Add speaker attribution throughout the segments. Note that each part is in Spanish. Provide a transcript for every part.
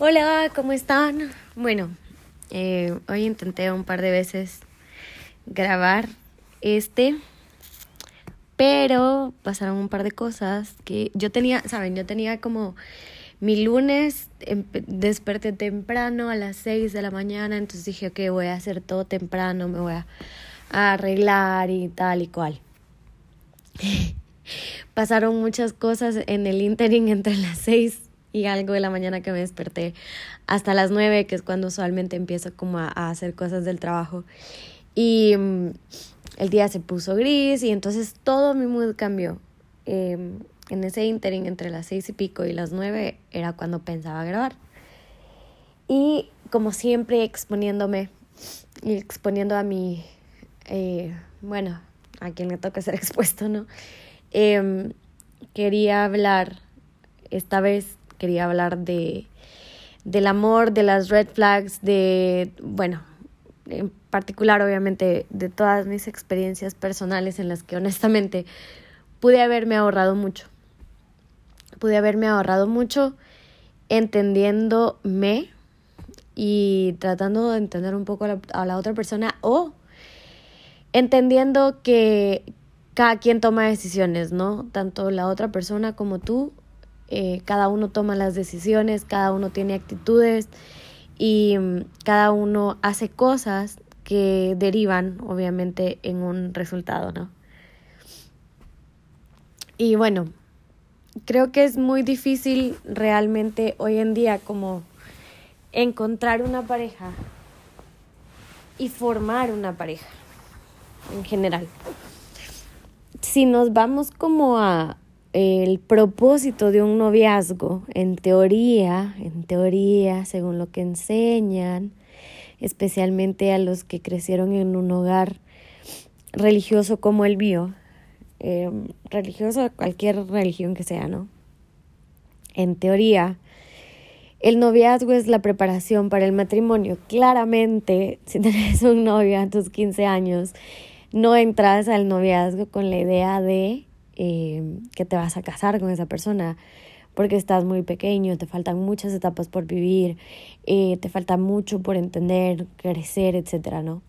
Speaker 1: Hola, ¿cómo están? Bueno, eh, hoy intenté un par de veces grabar este, pero pasaron un par de cosas que yo tenía, saben, yo tenía como mi lunes desperté temprano a las 6 de la mañana, entonces dije, ok, voy a hacer todo temprano, me voy a, arreglar y tal y cual. Pasaron muchas cosas en el interim entre las 6 y algo de la mañana que me desperté hasta las 9, que es cuando usualmente empiezo como a, hacer cosas del trabajo. Y mm, el día se puso gris y entonces todo mi mood cambió. Em, en ese interim entre las seis y pico y las nueve era cuando pensaba grabar. Y como siempre exponiéndome y exponiendo a mi, eh, bueno, a quien le toca ser expuesto, ¿no? Em, quería hablar, esta vez quería hablar de, del amor, de las red flags, de, bueno, en particular obviamente de todas mis experiencias personales en las que honestamente pude haberme ahorrado mucho pude haberme ahorrado mucho entendiéndome y tratando de entender un poco a la, otra persona o entendiendo que cada quien toma decisiones, ¿no? Tanto la otra persona como tú, eh, cada uno toma las decisiones, cada uno tiene actitudes y mm, cada uno hace cosas que derivan obviamente en un resultado, ¿no? Y bueno, creo que es muy difícil realmente hoy en día como encontrar una pareja y formar una pareja en general. Si nos vamos como a el propósito de un noviazgo, en teoría, en teoría, según lo que enseñan, especialmente a los que crecieron en un hogar religioso como el mío, eh, religioso, cualquier religión que sea, ¿no? En teoría, el noviazgo es la preparación para el matrimonio. Claramente, si tienes un novio a tus 15 años, no entras al noviazgo con la idea de eh, que te vas a casar con esa persona porque estás muy pequeño, te faltan muchas etapas por vivir, eh, te falta mucho por entender, crecer, etcétera, ¿no?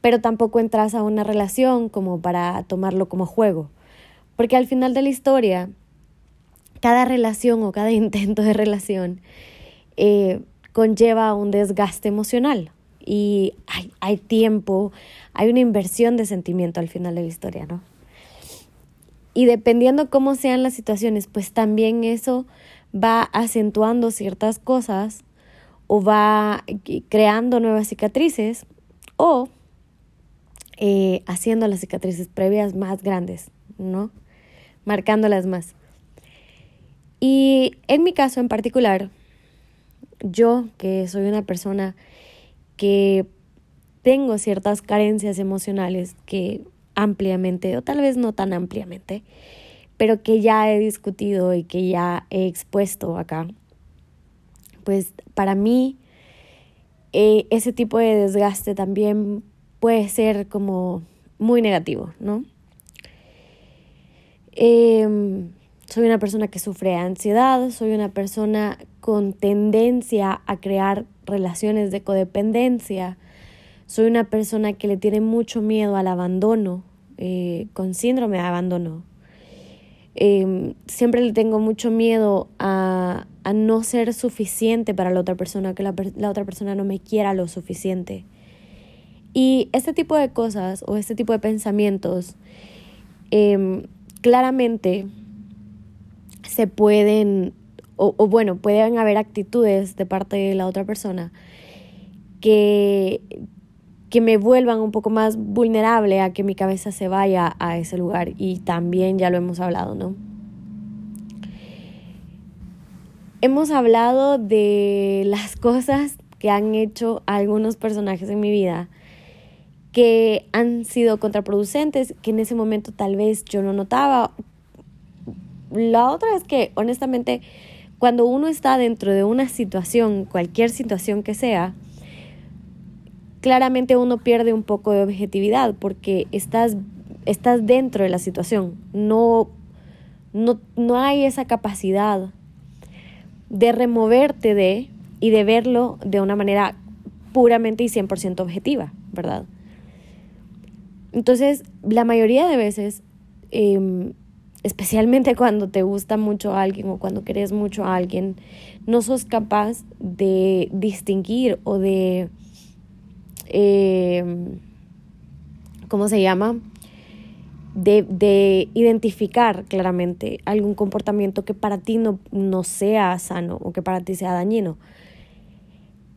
Speaker 1: pero tampoco entras a una relación como para tomarlo como juego. Porque al final de la historia, cada relación o cada intento de relación eh, conlleva un desgaste emocional y hay, hay tiempo, hay una inversión de sentimiento al final de la historia, ¿no? Y dependiendo cómo sean las situaciones, pues también eso va acentuando ciertas cosas o va creando nuevas cicatrices o eh, haciendo las cicatrices previas más grandes, ¿no? Marcándolas más. Y en mi caso en particular, yo que soy una persona que tengo ciertas carencias emocionales que ampliamente, o tal vez no tan ampliamente, pero que ya he discutido y que ya he expuesto acá, pues para mí eh, ese tipo de desgaste también puede ser como muy negativo, ¿no? Em, soy una persona que sufre ansiedad, soy una persona con tendencia a crear relaciones de codependencia, soy una persona que le tiene mucho miedo al abandono, eh, con síndrome de abandono. Em, siempre le tengo mucho miedo a, a, no ser suficiente para la otra persona, que la, la otra persona no me quiera lo suficiente. Y este tipo de cosas o este tipo de pensamientos em, claramente se pueden, o, bueno, pueden haber actitudes de parte de la otra persona que, que me vuelvan un poco más vulnerable a que mi cabeza se vaya a ese lugar. Y también ya lo hemos hablado, ¿no? Hemos hablado de las cosas que han hecho algunos personajes en mi vida que han sido contraproducentes, que en ese momento tal vez yo no notaba. La otra es que, honestamente, cuando uno está dentro de una situación, cualquier situación que sea, claramente uno pierde un poco de objetividad porque estás, estás dentro de la situación, no, no, no hay esa capacidad de removerte de y de verlo de una manera puramente y 100% objetiva, ¿verdad? Entonces, la mayoría de veces, em, especialmente cuando te gusta mucho a alguien o cuando querés mucho a alguien, no sos capaz de distinguir o de, em, ¿cómo se llama? De, de, identificar claramente algún comportamiento que para ti no, no sea sano o que para ti sea dañino.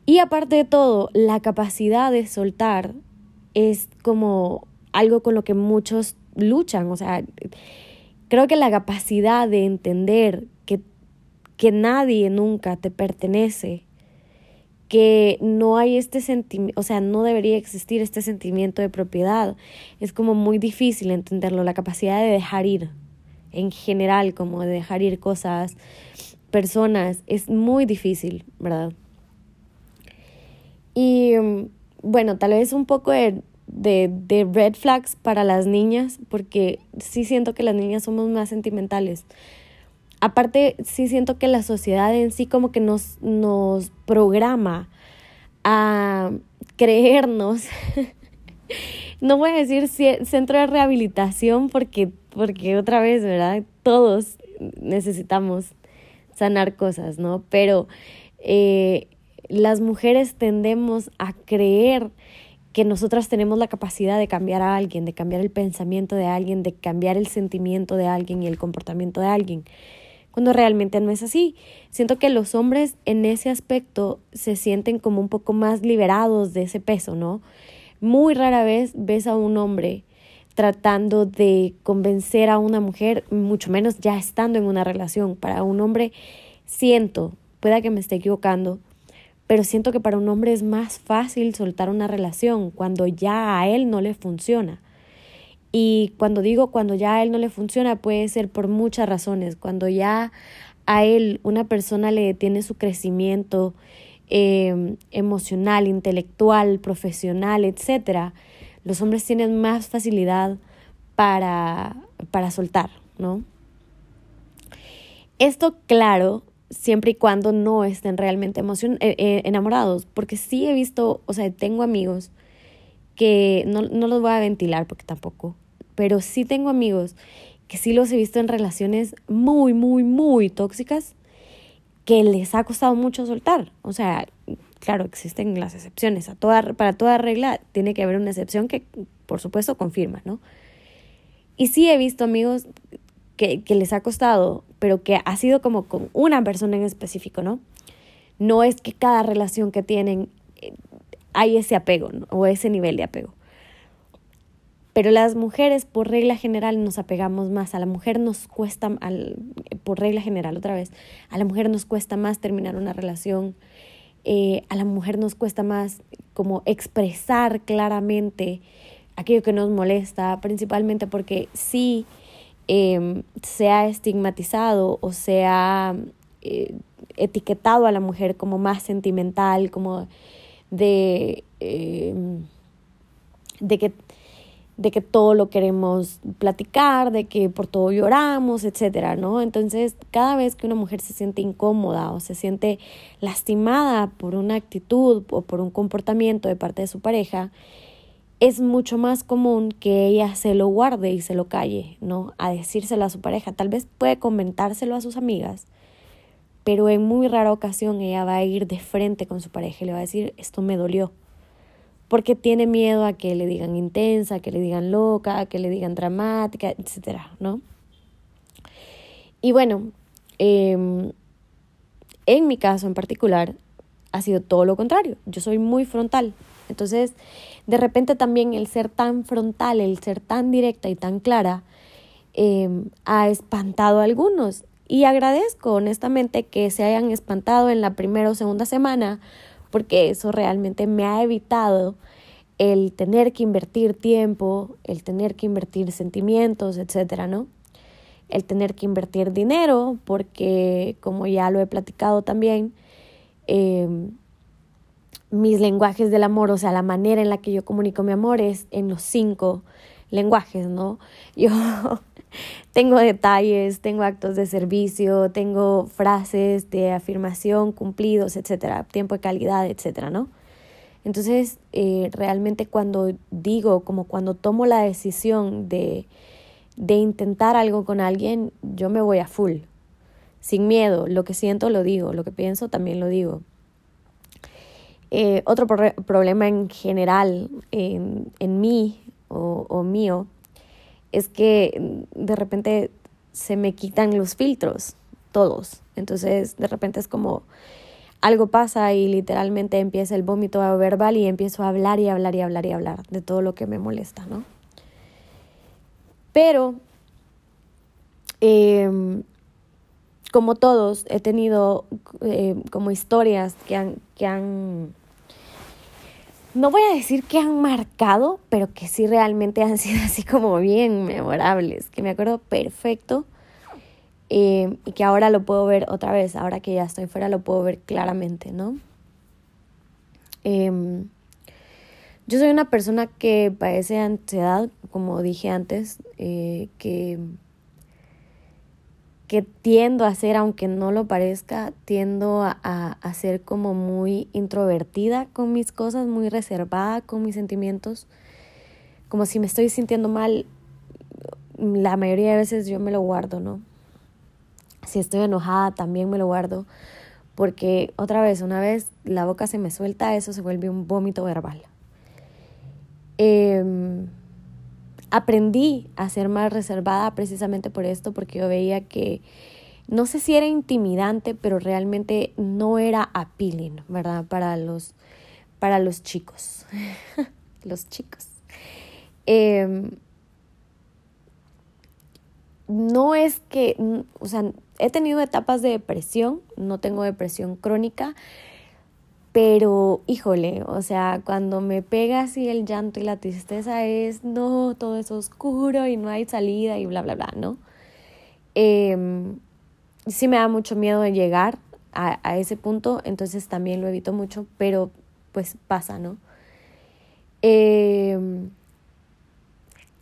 Speaker 1: Y aparte de todo, la capacidad de soltar es como algo con lo que muchos luchan. O sea, creo que la capacidad de entender que, que nadie nunca te pertenece, que no hay este sentimiento, o sea, no debería existir este sentimiento de propiedad, es como muy difícil entenderlo. La capacidad de dejar ir, en general, como de dejar ir cosas, personas, es muy difícil, ¿verdad? Y mm, bueno, tal vez un poco de, de, red flags para las niñas, porque sí siento que las niñas somos más sentimentales. Aparte, sí siento que la sociedad en sí como que nos, nos programa a creernos, no voy a decir centro de rehabilitación porque, porque otra vez, ¿verdad? Todos necesitamos sanar cosas, ¿no? Pero eh, las mujeres tendemos a creer que nosotras tenemos la capacidad de cambiar a alguien, de cambiar el pensamiento de alguien, de cambiar el sentimiento de alguien y el comportamiento de alguien, cuando realmente no es así. Siento que los hombres en ese aspecto se sienten como un poco más liberados de ese peso, ¿no? Muy rara vez ves a un hombre tratando de convencer a una mujer, mucho menos ya estando en una relación. Para un hombre, siento, pueda que me esté equivocando, pero siento que para un hombre es más fácil soltar una relación cuando ya a él no le funciona. Y cuando digo cuando ya a él no le funciona puede ser por muchas razones. Cuando ya a él una persona le detiene su crecimiento em, emocional, intelectual, profesional, etc., los hombres tienen más facilidad para, para soltar, ¿no? Esto, claro, siempre y cuando no estén realmente emocion eh, eh, enamorados, porque sí he visto, o sea, tengo amigos que no, no los voy a ventilar porque tampoco, pero sí tengo amigos que sí los he visto en relaciones muy, muy, muy tóxicas que les ha costado mucho soltar. O sea, claro, existen las excepciones. A toda, para toda regla tiene que haber una excepción que, por supuesto, confirma, ¿no? Y sí he visto amigos que, que les ha costado pero que ha sido como con una persona en específico, ¿no? No es que cada relación que tienen eh, hay ese apego o ese nivel de apego. Pero las mujeres, por regla general, nos apegamos más. A la mujer nos cuesta, al, por regla general, otra vez, a la mujer nos cuesta más terminar una relación. Eh, a la mujer nos cuesta más como expresar claramente aquello que nos molesta, principalmente porque sí eh, se ha estigmatizado o se ha eh, etiquetado a la mujer como más sentimental, como de, em, de, que, de que todo lo queremos platicar, de que por todo lloramos, etcétera, ¿no? Entonces, cada vez que una mujer se siente incómoda o se siente lastimada por una actitud o por un comportamiento de parte de su pareja, es mucho más común que ella se lo guarde y se lo calle, ¿no? A decírselo a su pareja. Tal vez puede comentárselo a sus amigas, pero en muy rara ocasión ella va a ir de frente con su pareja y le va a decir, esto me dolió. Porque tiene miedo a que le digan intensa, que le digan loca, que le digan dramática, etcétera, ¿no? Y bueno, em, en mi caso en particular, ha sido todo lo contrario. Yo soy muy frontal. Entonces, de repente también el ser tan frontal, el ser tan directa y tan clara, em, ha espantado a algunos. Y agradezco honestamente que se hayan espantado en la primera o segunda semana, porque eso realmente me ha evitado el tener que invertir tiempo, el tener que invertir sentimientos, etcétera, ¿no? El tener que invertir dinero, porque como ya lo he platicado también, eh, mis lenguajes del amor, o sea, la manera en la que yo comunico mi amor es en los cinco lenguajes, ¿no? Yo tengo detalles, tengo actos de servicio, tengo frases de afirmación cumplidos, etcétera, tiempo de calidad, etcétera, ¿no? Entonces, eh, realmente cuando digo, como cuando tomo la decisión de, de intentar algo con alguien, yo me voy a full, sin miedo, lo que siento lo digo, lo que pienso también lo digo. Eh, otro problema en general en, en mí o, o mío es que de repente se me quitan los filtros, todos. Entonces, de repente es como algo pasa y literalmente empieza el vómito verbal y empiezo a hablar y hablar y hablar y hablar de todo lo que me molesta, ¿no? Pero, em, como todos, he tenido eh, como historias que han, que han no voy a decir que han marcado, pero que sí realmente han sido así como bien memorables, que me acuerdo perfecto eh, y que ahora lo puedo ver otra vez, ahora que ya estoy fuera lo puedo ver claramente, ¿no? Em, yo soy una persona que padece ansiedad, como dije antes, eh, que que tiendo a ser, aunque no lo parezca, tiendo a, a, ser como muy introvertida con mis cosas, muy reservada con mis sentimientos. Como si me estoy sintiendo mal, la mayoría de veces yo me lo guardo, ¿no? Si estoy enojada, también me lo guardo. Porque otra vez, una vez la boca se me suelta, eso se vuelve un vómito verbal. Eh, aprendí a ser más reservada precisamente por esto, porque yo veía que no sé si era intimidante, pero realmente no era appealing, ¿verdad? Para los, para los chicos. los chicos. Em, no es que, o sea, he tenido etapas de depresión, no tengo depresión crónica, pero, híjole, o sea, cuando me pega así el llanto y la tristeza es, no, todo es oscuro y no hay salida y bla, bla, bla, ¿no? Eh, sí me da mucho miedo de llegar a, a, ese punto, entonces también lo evito mucho, pero pues pasa, ¿no? Eh,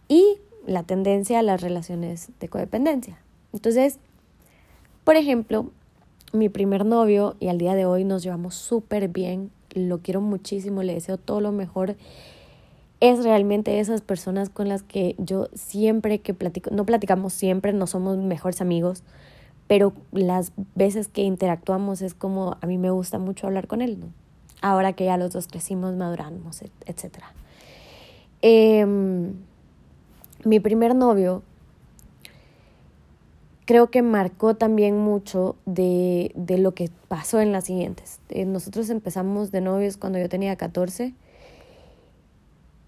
Speaker 1: y la tendencia a las relaciones de codependencia. Entonces, por ejemplo, mi primer novio y al día de hoy nos llevamos súper bien, lo quiero muchísimo, le deseo todo lo mejor. Es realmente esas personas con las que yo siempre que platico, no platicamos siempre, no somos mejores amigos, pero las veces que interactuamos es como a mí me gusta mucho hablar con él, ¿no? Ahora que ya los dos crecimos, maduramos, etc. Eh, em, mi primer novio creo que marcó también mucho de, de lo que pasó en las siguientes. Eh, nosotros empezamos de novios cuando yo tenía 14.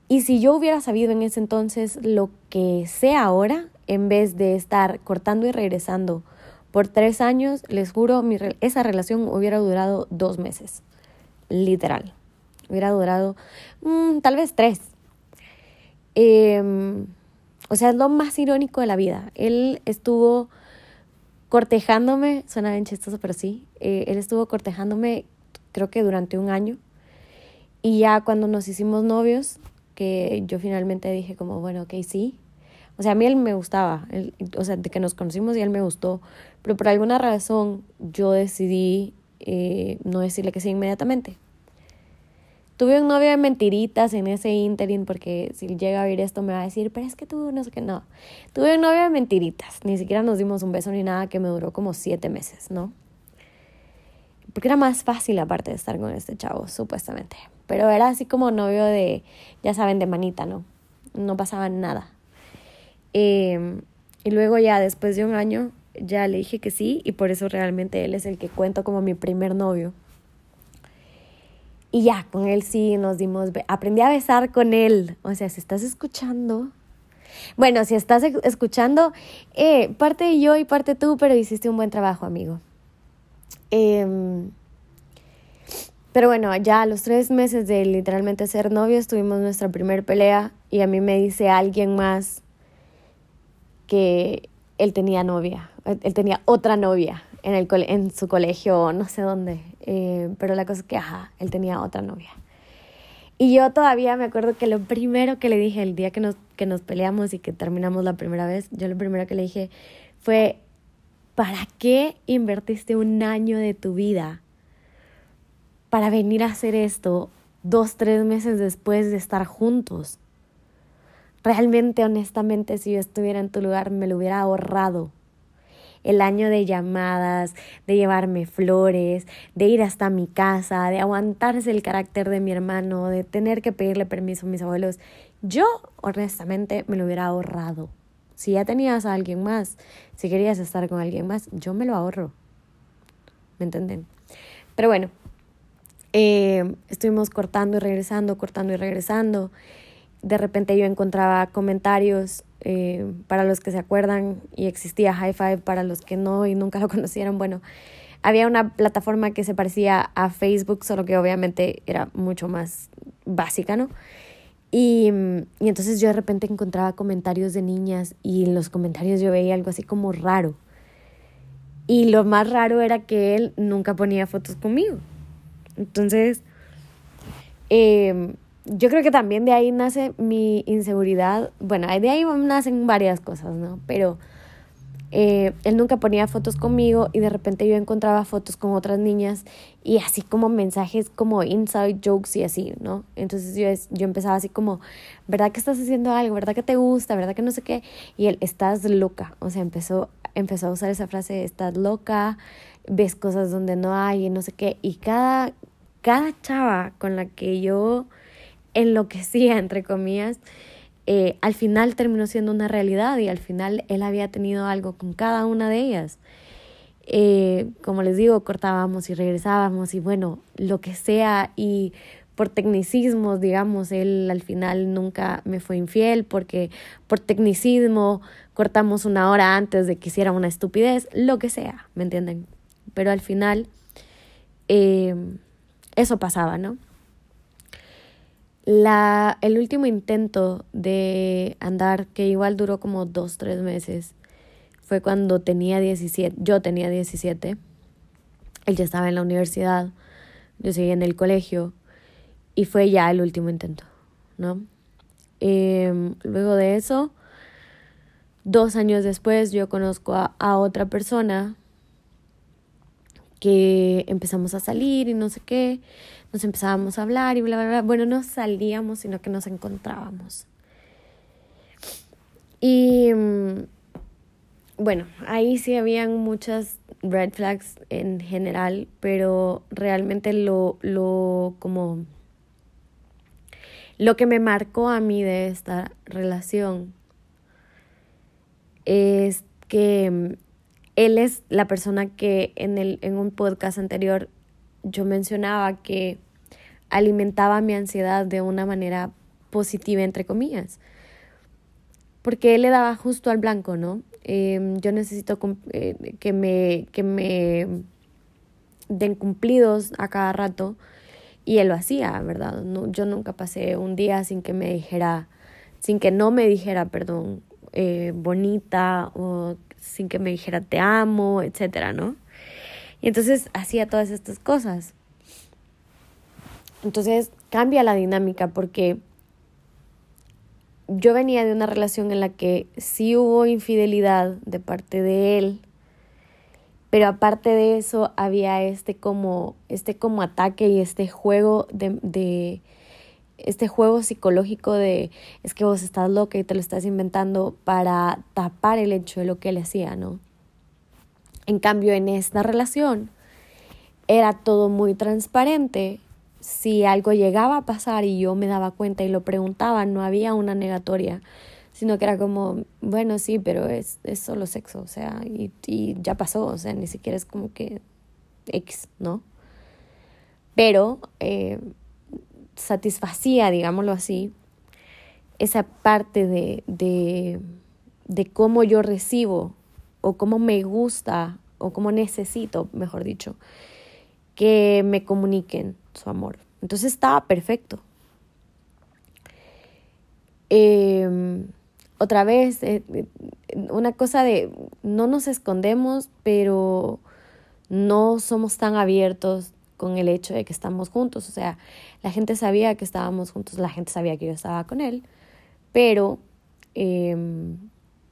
Speaker 1: Y si yo hubiera sabido en ese entonces lo que sé ahora, en vez de estar cortando y regresando por tres años, les juro, esa relación hubiera durado dos meses. Literal. Hubiera durado mm, tal vez tres. Eh, o sea, es lo más irónico de la vida. Él estuvo cortejándome, suena bien chistoso, pero sí, eh, él estuvo cortejándome creo que durante un año. Y ya cuando nos hicimos novios, que yo finalmente dije como, bueno, ok, sí. O sea, a mí él me gustaba, o sea, de que nos conocimos y él me gustó, pero por alguna razón yo decidí eh, no decirle que sí inmediatamente. Tuve un novio de mentiritas en ese interim porque si llega a oír esto me va a decir, pero es que tú no sé qué, no. Tuve un novio de mentiritas, ni siquiera nos dimos un beso ni nada que me duró como siete meses, ¿no? Porque era más fácil aparte de estar con este chavo, supuestamente. Pero era así como novio de, ya saben, de manita, ¿no? No pasaba nada. Em, y luego ya después de un año ya le dije que sí y por eso realmente él es el que cuento como mi primer novio. Y ya, con él sí nos dimos, aprendí a besar con él. O sea, si estás escuchando, bueno, si estás escuchando, eh, parte yo y parte tú, pero hiciste un buen trabajo, amigo. Em, pero bueno, ya a los tres meses de literalmente ser novios tuvimos nuestra primer pelea y a mí me dice alguien más que él tenía novia, él tenía otra novia en, el, en su colegio, no sé dónde. Eh, pero la cosa es que, ajá, él tenía otra novia. Y yo todavía me acuerdo que lo primero que le dije el día que nos, que nos peleamos y que terminamos la primera vez, yo lo primero que le dije fue, ¿para qué invertiste un año de tu vida para venir a hacer esto dos, tres meses después de estar juntos? Realmente, honestamente, si yo estuviera en tu lugar, me lo hubiera ahorrado el año de llamadas, de llevarme flores, de ir hasta mi casa, de aguantarse el carácter de mi hermano, de tener que pedirle permiso a mis abuelos. Yo, honestamente, me lo hubiera ahorrado. Si ya tenías a alguien más, si querías estar con alguien más, yo me lo ahorro. ¿Me entienden? Pero bueno, eh, estuvimos cortando y regresando, cortando y regresando. De repente yo encontraba comentarios eh, para los que se acuerdan y existía High Five para los que no y nunca lo conocieron, bueno, había una plataforma que se parecía a Facebook, solo que obviamente era mucho más básica, ¿no? Y, y entonces yo de repente encontraba comentarios de niñas y en los comentarios yo veía algo así como raro. Y lo más raro era que él nunca ponía fotos conmigo. Entonces, eh, yo creo que también de ahí nace mi inseguridad. Bueno, de ahí nacen varias cosas, ¿no? Pero eh, él nunca ponía fotos conmigo y de repente yo encontraba fotos con otras niñas y así como mensajes como inside jokes y así, ¿no? Entonces yo, yo empezaba así como, ¿verdad que estás haciendo algo? ¿Verdad que te gusta? ¿Verdad que no sé qué? Y él, estás loca. O sea, empezó, empezó a usar esa frase, estás loca, ves cosas donde no hay y no sé qué. Y cada, cada chava con la que yo enloquecía, entre comillas, eh, al final terminó siendo una realidad y al final él había tenido algo con cada una de ellas. Eh, como les digo, cortábamos y regresábamos y bueno, lo que sea y por tecnicismos, digamos, él al final nunca me fue infiel porque por tecnicismo cortamos una hora antes de que hiciera una estupidez, lo que sea, ¿me entienden? Pero al final eh, eso pasaba, ¿no? La, el último intento de andar, que igual duró como dos, tres meses, fue cuando tenía 17, yo tenía 17, él ya estaba en la universidad, yo seguía en el colegio, y fue ya el último intento, ¿no? Em, luego de eso, dos años después, yo conozco a otra persona que empezamos a salir y no sé qué, nos empezábamos a hablar y bla, bla, bla. Bueno, no salíamos, sino que nos encontrábamos. Y mm, bueno, ahí sí habían muchas red flags en general, pero realmente lo, lo como lo que me marcó a mí de esta relación es que mm, él es la persona que en, el, en un podcast anterior yo mencionaba que alimentaba mi ansiedad de una manera positiva, entre comillas. Porque él le daba justo al blanco, ¿no? Em, yo necesito eh, que, me, que me den cumplidos a cada rato y él lo hacía, ¿verdad? No, yo nunca pasé un día sin que me dijera, sin que no me dijera, perdón, eh, bonita o sin que me dijera te amo, etcétera, ¿no? Y entonces hacía todas estas cosas. Entonces cambia la dinámica porque yo venía de una relación en la que sí hubo infidelidad de parte de él, pero aparte de eso había este como, este como ataque y este juego de, de este juego psicológico de es que vos estás loca y te lo estás inventando para tapar el hecho de lo que él hacía, ¿no? En cambio, en esta relación era todo muy transparente. Si algo llegaba a pasar y yo me daba cuenta y lo preguntaba, no había una negatoria, sino que era como, bueno, sí, pero es, es solo sexo, o sea, y, y ya pasó, o sea, ni siquiera es como que X, ¿no? Pero eh, satisfacía, digámoslo así, esa parte de, de, de cómo yo recibo o cómo me gusta o cómo necesito, mejor dicho, que me comuniquen su amor. Entonces estaba perfecto. Em, otra vez, eh, una cosa de, no nos escondemos, pero no somos tan abiertos con el hecho de que estamos juntos. O sea, la gente sabía que estábamos juntos, la gente sabía que yo estaba con él, pero em,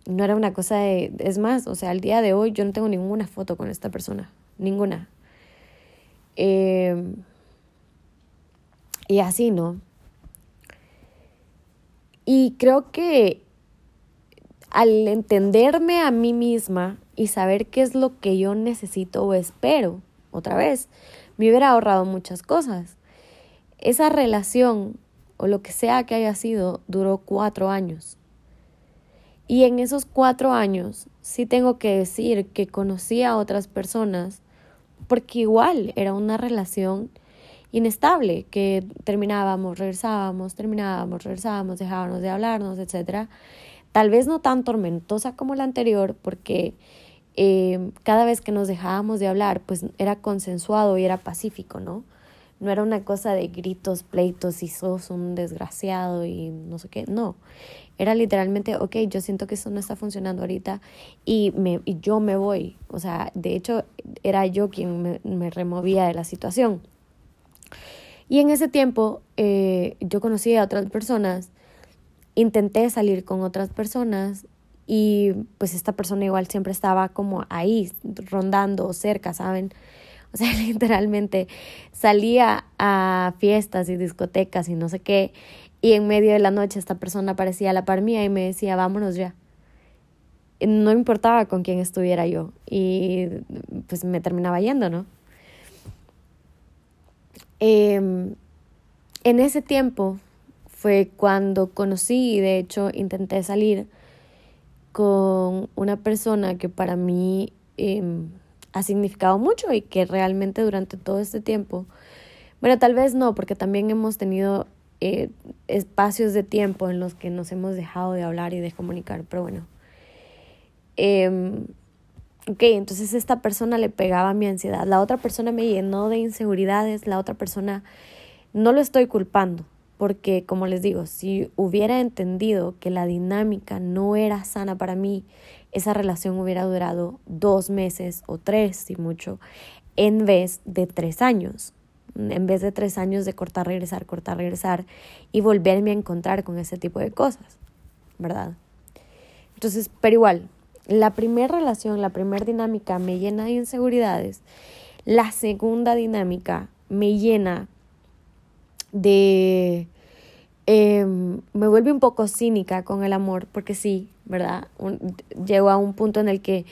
Speaker 1: no era una cosa de... Es más, o sea, al día de hoy yo no tengo ninguna foto con esta persona, ninguna. Em, y así, ¿no? Y creo que al entenderme a mí misma y saber qué es lo que yo necesito o espero, otra vez, me hubiera ahorrado muchas cosas. Esa relación o lo que sea que haya sido duró cuatro años. Y en esos cuatro años sí tengo que decir que conocí a otras personas porque igual era una relación inestable, que terminábamos, regresábamos, terminábamos, regresábamos, dejábamos de hablarnos, etc. Tal vez no tan tormentosa como la anterior, porque eh, cada vez que nos dejábamos de hablar, pues era consensuado y era pacífico, ¿no? No era una cosa de gritos, pleitos y sos un desgraciado y no sé qué, no. Era literalmente, ok, yo siento que eso no está funcionando ahorita y, me, y yo me voy. O sea, de hecho, era yo quien me, me removía de la situación. Y en ese tiempo eh, yo conocí a otras personas, intenté salir con otras personas y pues esta persona igual siempre estaba como ahí, rondando cerca, ¿saben? O sea, literalmente salía a fiestas y discotecas y no sé qué, y en medio de la noche esta persona aparecía a la par mía y me decía, vámonos ya. No importaba con quién estuviera yo y pues me terminaba yendo, ¿no? Em, en ese tiempo fue cuando conocí y de hecho intenté salir con una persona que para mí em, ha significado mucho y que realmente durante todo este tiempo, bueno, tal vez no, porque también hemos tenido eh, espacios de tiempo en los que nos hemos dejado de hablar y de comunicar, pero bueno. Eh, ok, entonces esta persona le pegaba mi ansiedad, la otra persona me llenó de inseguridades, la otra persona no lo estoy culpando, porque como les digo, si hubiera entendido que la dinámica no era sana para mí, esa relación hubiera durado dos meses o tres, si mucho, en vez de tres años. En vez de tres años de cortar, regresar, cortar, regresar y volverme a encontrar con ese tipo de cosas, ¿verdad? Entonces, pero igual, la primera relación, la primera dinámica me llena de inseguridades. La segunda dinámica me llena de... Em, me vuelve un poco cínica con el amor, porque sí, ¿verdad? llego a un punto en el que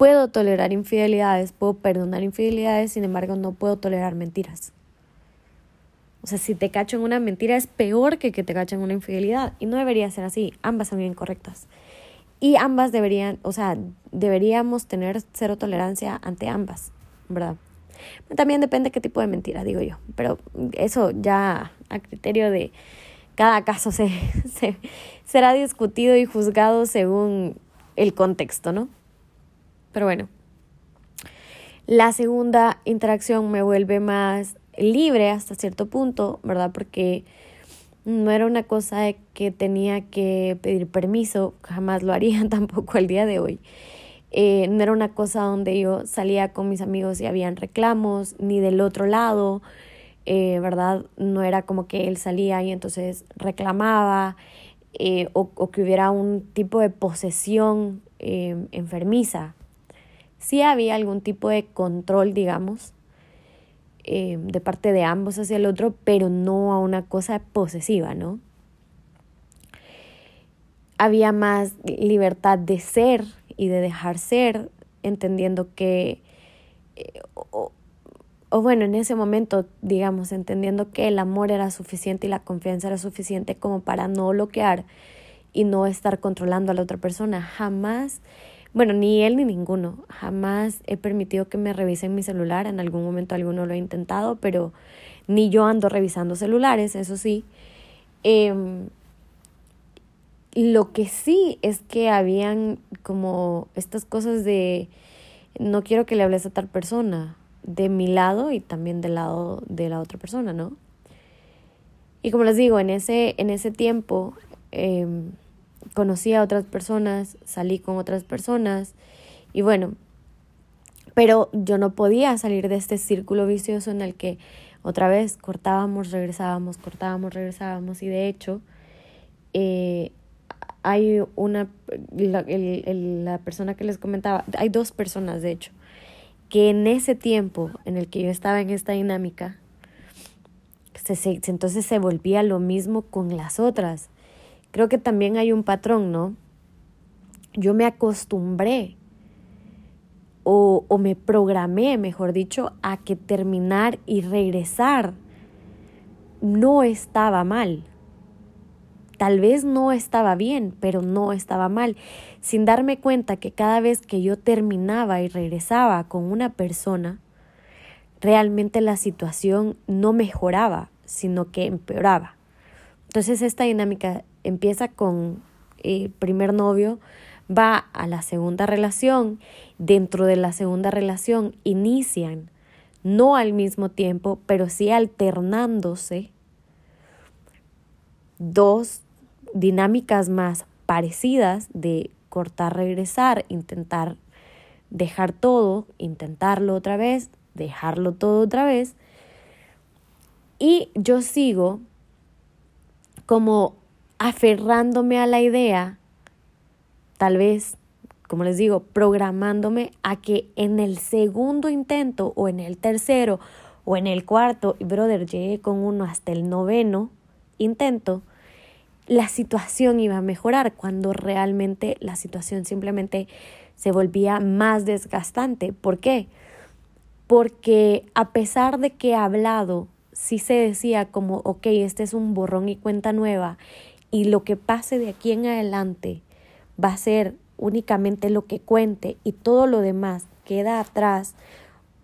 Speaker 1: puedo tolerar infidelidades, puedo perdonar infidelidades, sin embargo no puedo tolerar mentiras. O sea, si te cacho en una mentira es peor que que te cacho en una infidelidad y no debería ser así, ambas son incorrectas. Y ambas deberían, o sea, deberíamos tener cero tolerancia ante ambas, ¿verdad? También depende qué tipo de mentira, digo yo. Pero eso ya a criterio de cada caso se, se será discutido y juzgado según el contexto, ¿no? Pero bueno. La segunda interacción me vuelve más libre hasta cierto punto, ¿verdad? Porque no era una cosa que tenía que pedir permiso, jamás lo haría tampoco al día de hoy. Eh, no era una cosa donde yo salía con mis amigos y habían reclamos, ni del otro lado, eh, ¿verdad? No era como que él salía y entonces reclamaba eh, o, que hubiera un tipo de posesión enfermiza. Sí había algún tipo de control, digamos, eh, de parte de ambos hacia el otro, pero no a una cosa posesiva, ¿no? Había más libertad de ser y de dejar ser, entendiendo que, eh, o, o bueno, en ese momento, digamos, entendiendo que el amor era suficiente y la confianza era suficiente como para no bloquear y no estar controlando a la otra persona. Jamás bueno, ni él ni ninguno. Jamás he permitido que me revisen mi celular. En algún momento alguno lo ha intentado, pero ni yo ando revisando celulares, eso sí. Eh, lo que sí es que habían como estas cosas de no quiero que le hables a tal persona, de mi lado y también del lado de la otra persona, ¿no? Y como les digo, en ese, en ese tiempo eh, conocí a otras personas, salí con otras personas y bueno, Pero yo no podía salir de este círculo vicioso en el que otra vez cortábamos, regresábamos, cortábamos, regresábamos. Y de hecho, eh, hay una, la, la persona que les comentaba, hay dos personas de hecho, que en ese tiempo en el que yo estaba en esta dinámica, se, se, entonces se volvía lo mismo con las otras. Creo que también hay un patrón, ¿no? Yo me acostumbré o, o me programé, mejor dicho, a que terminar y regresar no estaba mal. Tal vez no estaba bien, pero no estaba mal, sin darme cuenta que cada vez que yo terminaba y regresaba con una persona, realmente la situación no mejoraba, sino que empeoraba. Entonces esta dinámica empieza con el primer novio, va a la segunda relación, dentro de la segunda relación inician, no al mismo tiempo, pero sí alternándose, dos dinámicas más parecidas de cortar, regresar, intentar dejar todo, intentarlo otra vez, dejarlo todo otra vez. Y yo sigo como aferrándome a la idea, tal vez, como les digo, programándome a que en el segundo intento o en el tercero o en el cuarto, brother, llegué con uno hasta el noveno intento, la situación iba a mejorar cuando realmente la situación simplemente se volvía más desgastante. ¿Por qué? Porque a pesar de que he hablado, sí se decía como, ok, este es un borrón y cuenta nueva y lo que pase de aquí en adelante va a ser únicamente lo que cuente y todo lo demás queda atrás,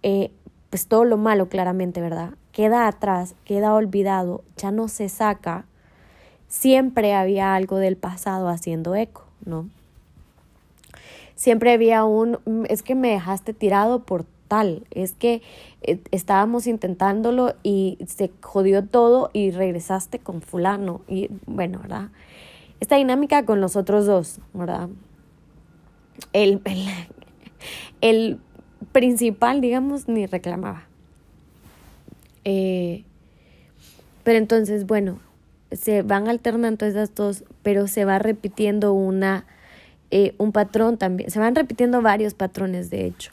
Speaker 1: eh, pues todo lo malo claramente, ¿verdad? Queda atrás, queda olvidado, ya no se saca siempre había algo del pasado haciendo eco, ¿no? Siempre había un, mm, es que me dejaste tirado por tal, es que eh, estábamos intentándolo y se jodió todo y regresaste con fulano y bueno, ¿verdad? Esta dinámica con los otros dos, ¿verdad? El, el, el principal, digamos, ni reclamaba. Eh, pero entonces, bueno, se van alternando esas dos, pero se va repitiendo una, eh, un patrón también, se van repitiendo varios patrones de hecho.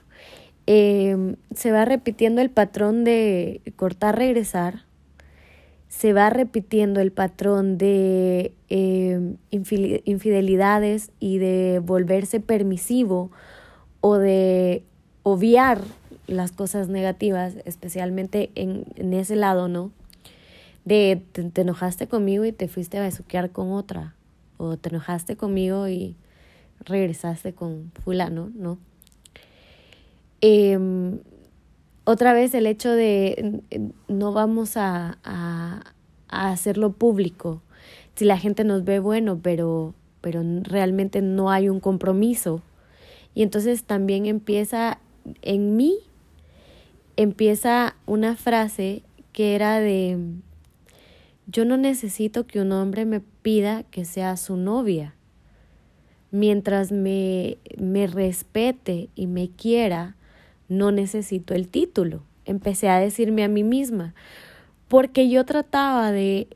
Speaker 1: Em, se va repitiendo el patrón de cortar, regresar, se va repitiendo el patrón de em, infidelidades y de volverse permisivo o de obviar las cosas negativas, especialmente en, en ese lado, ¿no? de te, enojaste conmigo y te fuiste a besuquear con otra, o te enojaste conmigo y regresaste con fulano, ¿no? Em, otra vez el hecho de no vamos a, a, a, hacerlo público. Si la gente nos ve bueno, pero, pero realmente no hay un compromiso. Y entonces también empieza en mí, empieza una frase que era de yo no necesito que un hombre me pida que sea su novia. Mientras me, me respete y me quiera, no necesito el título. Empecé a decirme a mí misma, porque yo trataba de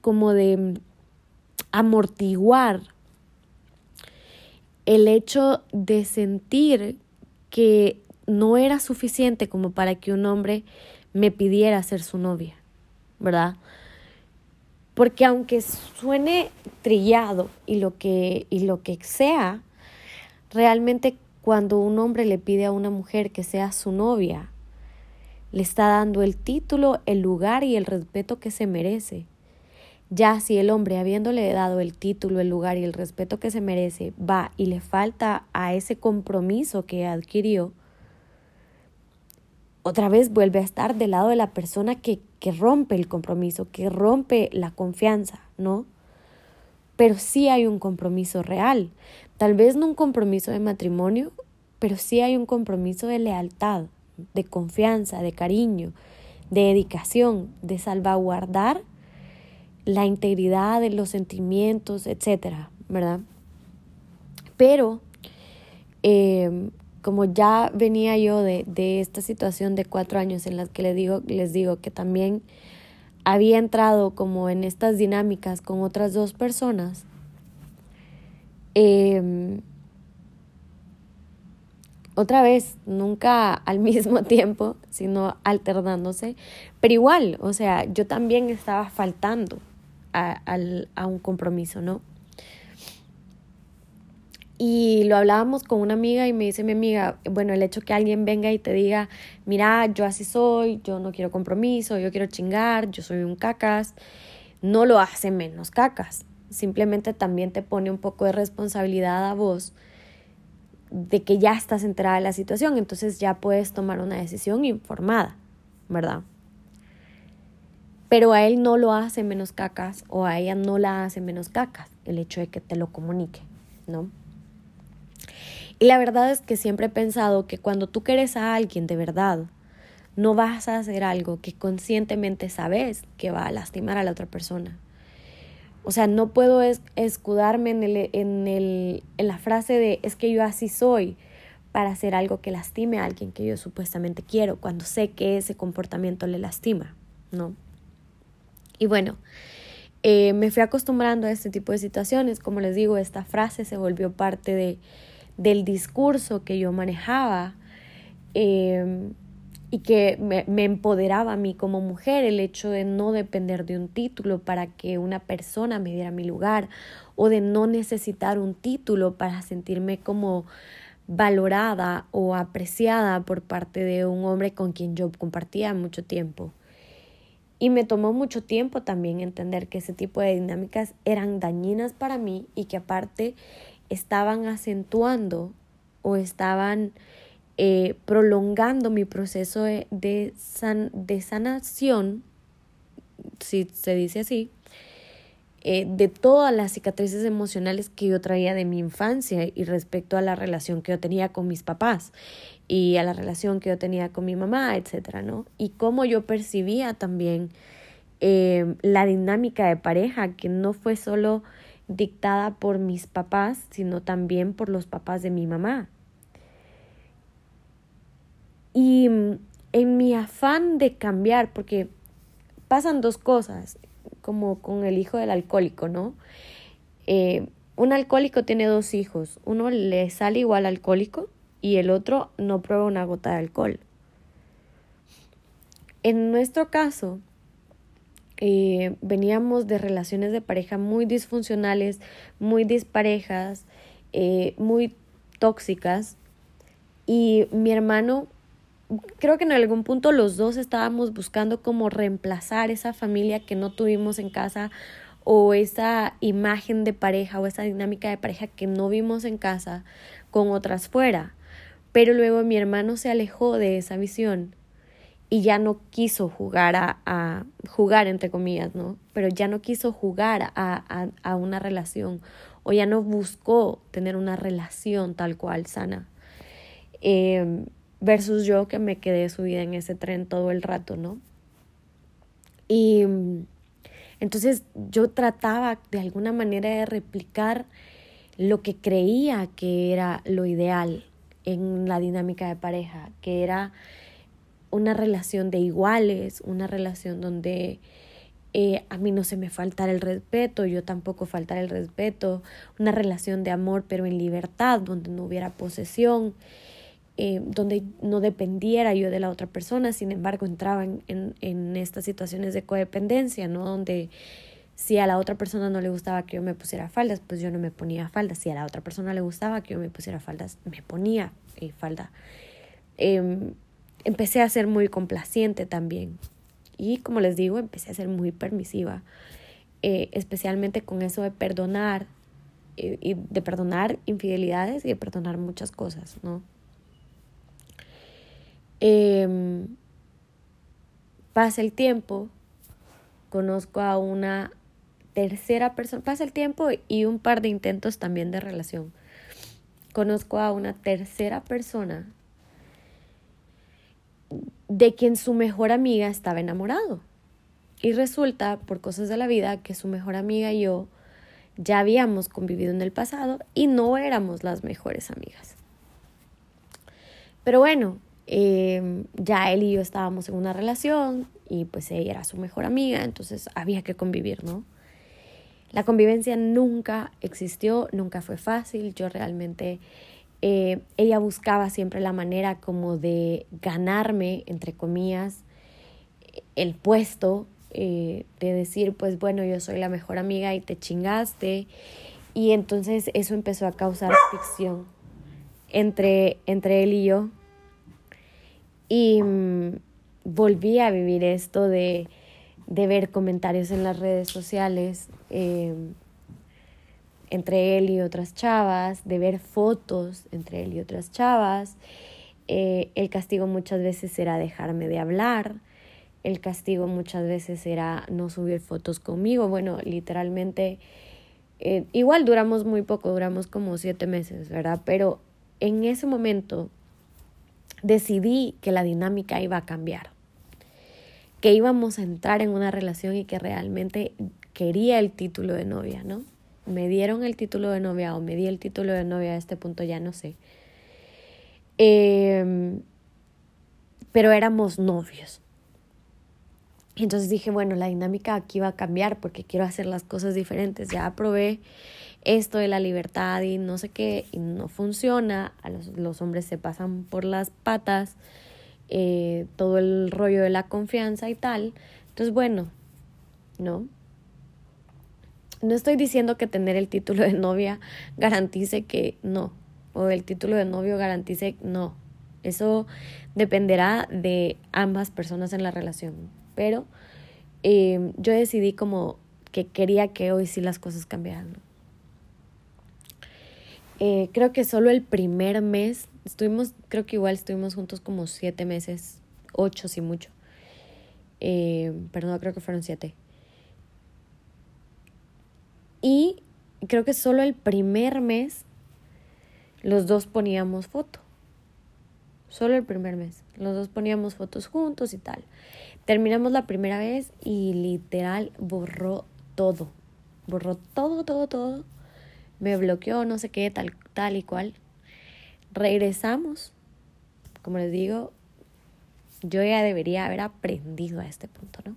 Speaker 1: como de amortiguar el hecho de sentir que no era suficiente como para que un hombre me pidiera ser su novia, ¿verdad? Porque aunque suene trillado y lo que, y lo que sea, realmente cuando un hombre le pide a una mujer que sea su novia, le está dando el título, el lugar y el respeto que se merece. Ya si el hombre, habiéndole dado el título, el lugar y el respeto que se merece, va y le falta a ese compromiso que adquirió, otra vez vuelve a estar del lado de la persona que, que rompe el compromiso, que rompe la confianza, ¿no? Pero sí hay un compromiso real. Tal vez no un compromiso de matrimonio, pero sí hay un compromiso de lealtad, de confianza, de cariño, de dedicación, de salvaguardar la integridad de los sentimientos, etcétera, ¿verdad? Pero eh, como ya venía yo de, de esta situación de cuatro años en las que les digo, les digo que también había entrado como en estas dinámicas con otras dos personas, eh, otra vez, nunca al mismo tiempo, sino alternándose, pero igual, o sea, yo también estaba faltando a, a un compromiso, ¿no? Y lo hablábamos con una amiga y me dice mi amiga, bueno, el hecho que alguien venga y te diga, mira, yo así soy, yo no quiero compromiso, yo quiero chingar, yo soy un cacas, no lo hace menos cacas. Simplemente también te pone un poco de responsabilidad a vos de que ya estás enterada de la situación, entonces ya puedes tomar una decisión informada, ¿verdad? Pero a él no lo hace menos cacas o a ella no la hace menos cacas el hecho de que te lo comunique, ¿no? Y la verdad es que siempre he pensado que cuando tú quieres a alguien de verdad, no vas a hacer algo que conscientemente sabes que va a lastimar a la otra persona. O sea, no puedo escudarme en, el, en, el, en la frase de es que yo así soy para hacer algo que lastime a alguien que yo supuestamente quiero, cuando sé que ese comportamiento le lastima, ¿no? Y bueno, eh, me fui acostumbrando a este tipo de situaciones. Como les digo, esta frase se volvió parte de, del discurso que yo manejaba. Eh, y que me, me, empoderaba a mí como mujer el hecho de no depender de un título para que una persona me diera mi lugar o de no necesitar un título para sentirme como valorada o apreciada por parte de un hombre con quien yo compartía mucho tiempo. Y me tomó mucho tiempo también entender que ese tipo de dinámicas eran dañinas para mí y que aparte estaban acentuando o estaban eh, prolongando mi proceso de, de, de, sanación, si se dice así, eh, de todas las cicatrices emocionales que yo traía de mi infancia y respecto a la relación que yo tenía con mis papás y a la relación que yo tenía con mi mamá, etcétera, ¿no? Y cómo yo percibía también eh, la dinámica de pareja, que no fue solo dictada por mis papás, sino también por los papás de mi mamá. Y mm, en mi afán de cambiar, porque pasan dos cosas, como con el hijo del alcohólico, ¿no? Eh, un alcohólico tiene dos hijos, uno le sale igual alcohólico y el otro no prueba una gota de alcohol. En nuestro caso, eh, veníamos de relaciones de pareja muy disfuncionales, muy disparejas, eh, muy tóxicas y mi hermano creo que en algún punto los dos estábamos buscando como reemplazar esa familia que no tuvimos en casa o esa imagen de pareja o esa dinámica de pareja que no vimos en casa con otras fuera. Pero luego mi hermano se alejó de esa visión y ya no quiso jugar a, a jugar entre comillas, ¿no? Pero ya no quiso jugar a, a, a una relación o ya no buscó tener una relación tal cual sana. Eh, versus yo que me quedé subida en ese tren todo el rato, ¿no? Y entonces yo trataba de alguna manera de replicar lo que creía que era lo ideal en la dinámica de pareja, que era una relación de iguales, una relación donde eh, a mí no se me faltara el respeto, yo tampoco faltara el respeto, una relación de amor pero en libertad, donde no hubiera posesión, eh, donde no dependiera yo de la otra persona, sin embargo entraba en, en, estas situaciones de codependencia, ¿no? Donde si a la otra persona no le gustaba que yo me pusiera faldas, pues yo no me ponía faldas. Si a la otra persona le gustaba que yo me pusiera faldas, me ponía eh, falda. Em, empecé a ser muy complaciente también. Y como les digo, empecé a ser muy permisiva, eh, especialmente con eso de perdonar, y de perdonar infidelidades y de perdonar muchas cosas, ¿no? Eh, pasa el tiempo, conozco a una tercera persona, pasa el tiempo y un par de intentos también de relación. Conozco a una tercera persona de quien su mejor amiga estaba enamorado. Y resulta, por cosas de la vida, que su mejor amiga y yo ya habíamos convivido en el pasado y no éramos las mejores amigas. Pero bueno, em, ya él y yo estábamos en una relación y pues ella era su mejor amiga, entonces había que convivir, ¿no? La convivencia nunca existió, nunca fue fácil, yo realmente, eh, ella buscaba siempre la manera como de ganarme, entre comillas, el puesto, eh, de decir, pues bueno, yo soy la mejor amiga y te chingaste. Y entonces eso empezó a causar ficción entre, entre él y yo. Y mm, volví a vivir esto de, de, ver comentarios en las redes sociales em, entre él y otras chavas, de ver fotos entre él y otras chavas. Eh, el castigo muchas veces era dejarme de hablar. El castigo muchas veces era no subir fotos conmigo. Bueno, literalmente, eh, igual duramos muy poco, duramos como siete meses, ¿verdad? Pero en ese momento decidí que la dinámica iba a cambiar, que íbamos a entrar en una relación y que realmente quería el título de novia, ¿no? Me dieron el título de novia o me di el título de novia a este punto, ya no sé. Em, pero éramos novios. Entonces dije, bueno, la dinámica aquí va a cambiar porque quiero hacer las cosas diferentes. Ya probé esto de la libertad y no sé qué, y no funciona. A los, los hombres se pasan por las patas eh, todo el rollo de la confianza y tal. Entonces, bueno, ¿no? No estoy diciendo que tener el título de novia garantice que no, o el título de novio garantice no. Eso dependerá de ambas personas en la relación pero eh, yo decidí como que quería que hoy sí las cosas cambiaran. Eh, creo que solo el primer mes, estuvimos, creo que igual estuvimos juntos como siete meses, ocho si mucho. Eh, perdón, creo que fueron siete. Y creo que solo el primer mes los dos poníamos foto. Solo el primer mes. Los dos poníamos fotos juntos y tal. Terminamos la primera vez y literal borró todo. Borró todo, todo, todo. Me bloqueó, no sé qué, tal, tal y cual. Regresamos. Como les digo, yo ya debería haber aprendido a este punto, ¿no?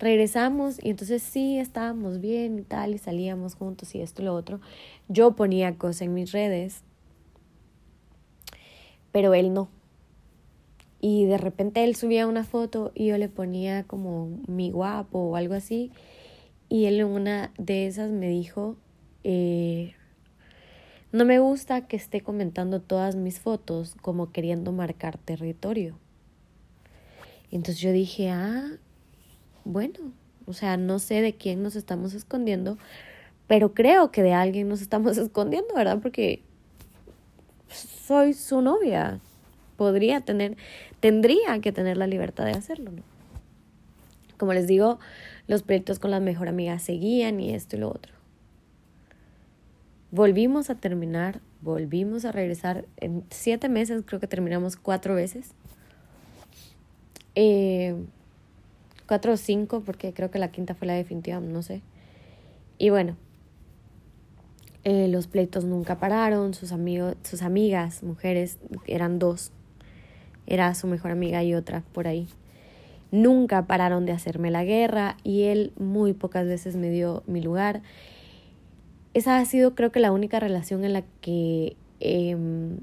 Speaker 1: Regresamos y entonces sí estábamos bien y tal y salíamos juntos y esto y lo otro. Yo ponía cosas en mis redes, pero él no. Y de repente él subía una foto y yo le ponía como mi guapo o algo así. Y él en una de esas me dijo, eh, no me gusta que esté comentando todas mis fotos como queriendo marcar territorio. Entonces yo dije, ah, bueno, o sea, no sé de quién nos estamos escondiendo, pero creo que de alguien nos estamos escondiendo, ¿verdad? Porque soy su novia. Podría tener, tendría que tener la libertad de hacerlo, ¿no? Como les digo, los proyectos con la mejor amiga seguían y esto y lo otro. Volvimos a terminar, volvimos a regresar. En siete meses creo que terminamos cuatro veces. Eh, cuatro o cinco, porque creo que la quinta fue la definitiva, no sé. Y bueno, eh, los pleitos nunca pararon, sus amigos, sus amigas, mujeres, eran dos, era su mejor amiga y otra por ahí. Nunca pararon de hacerme la guerra y él muy pocas veces me dio mi lugar. Esa ha sido creo que la única relación en la que em,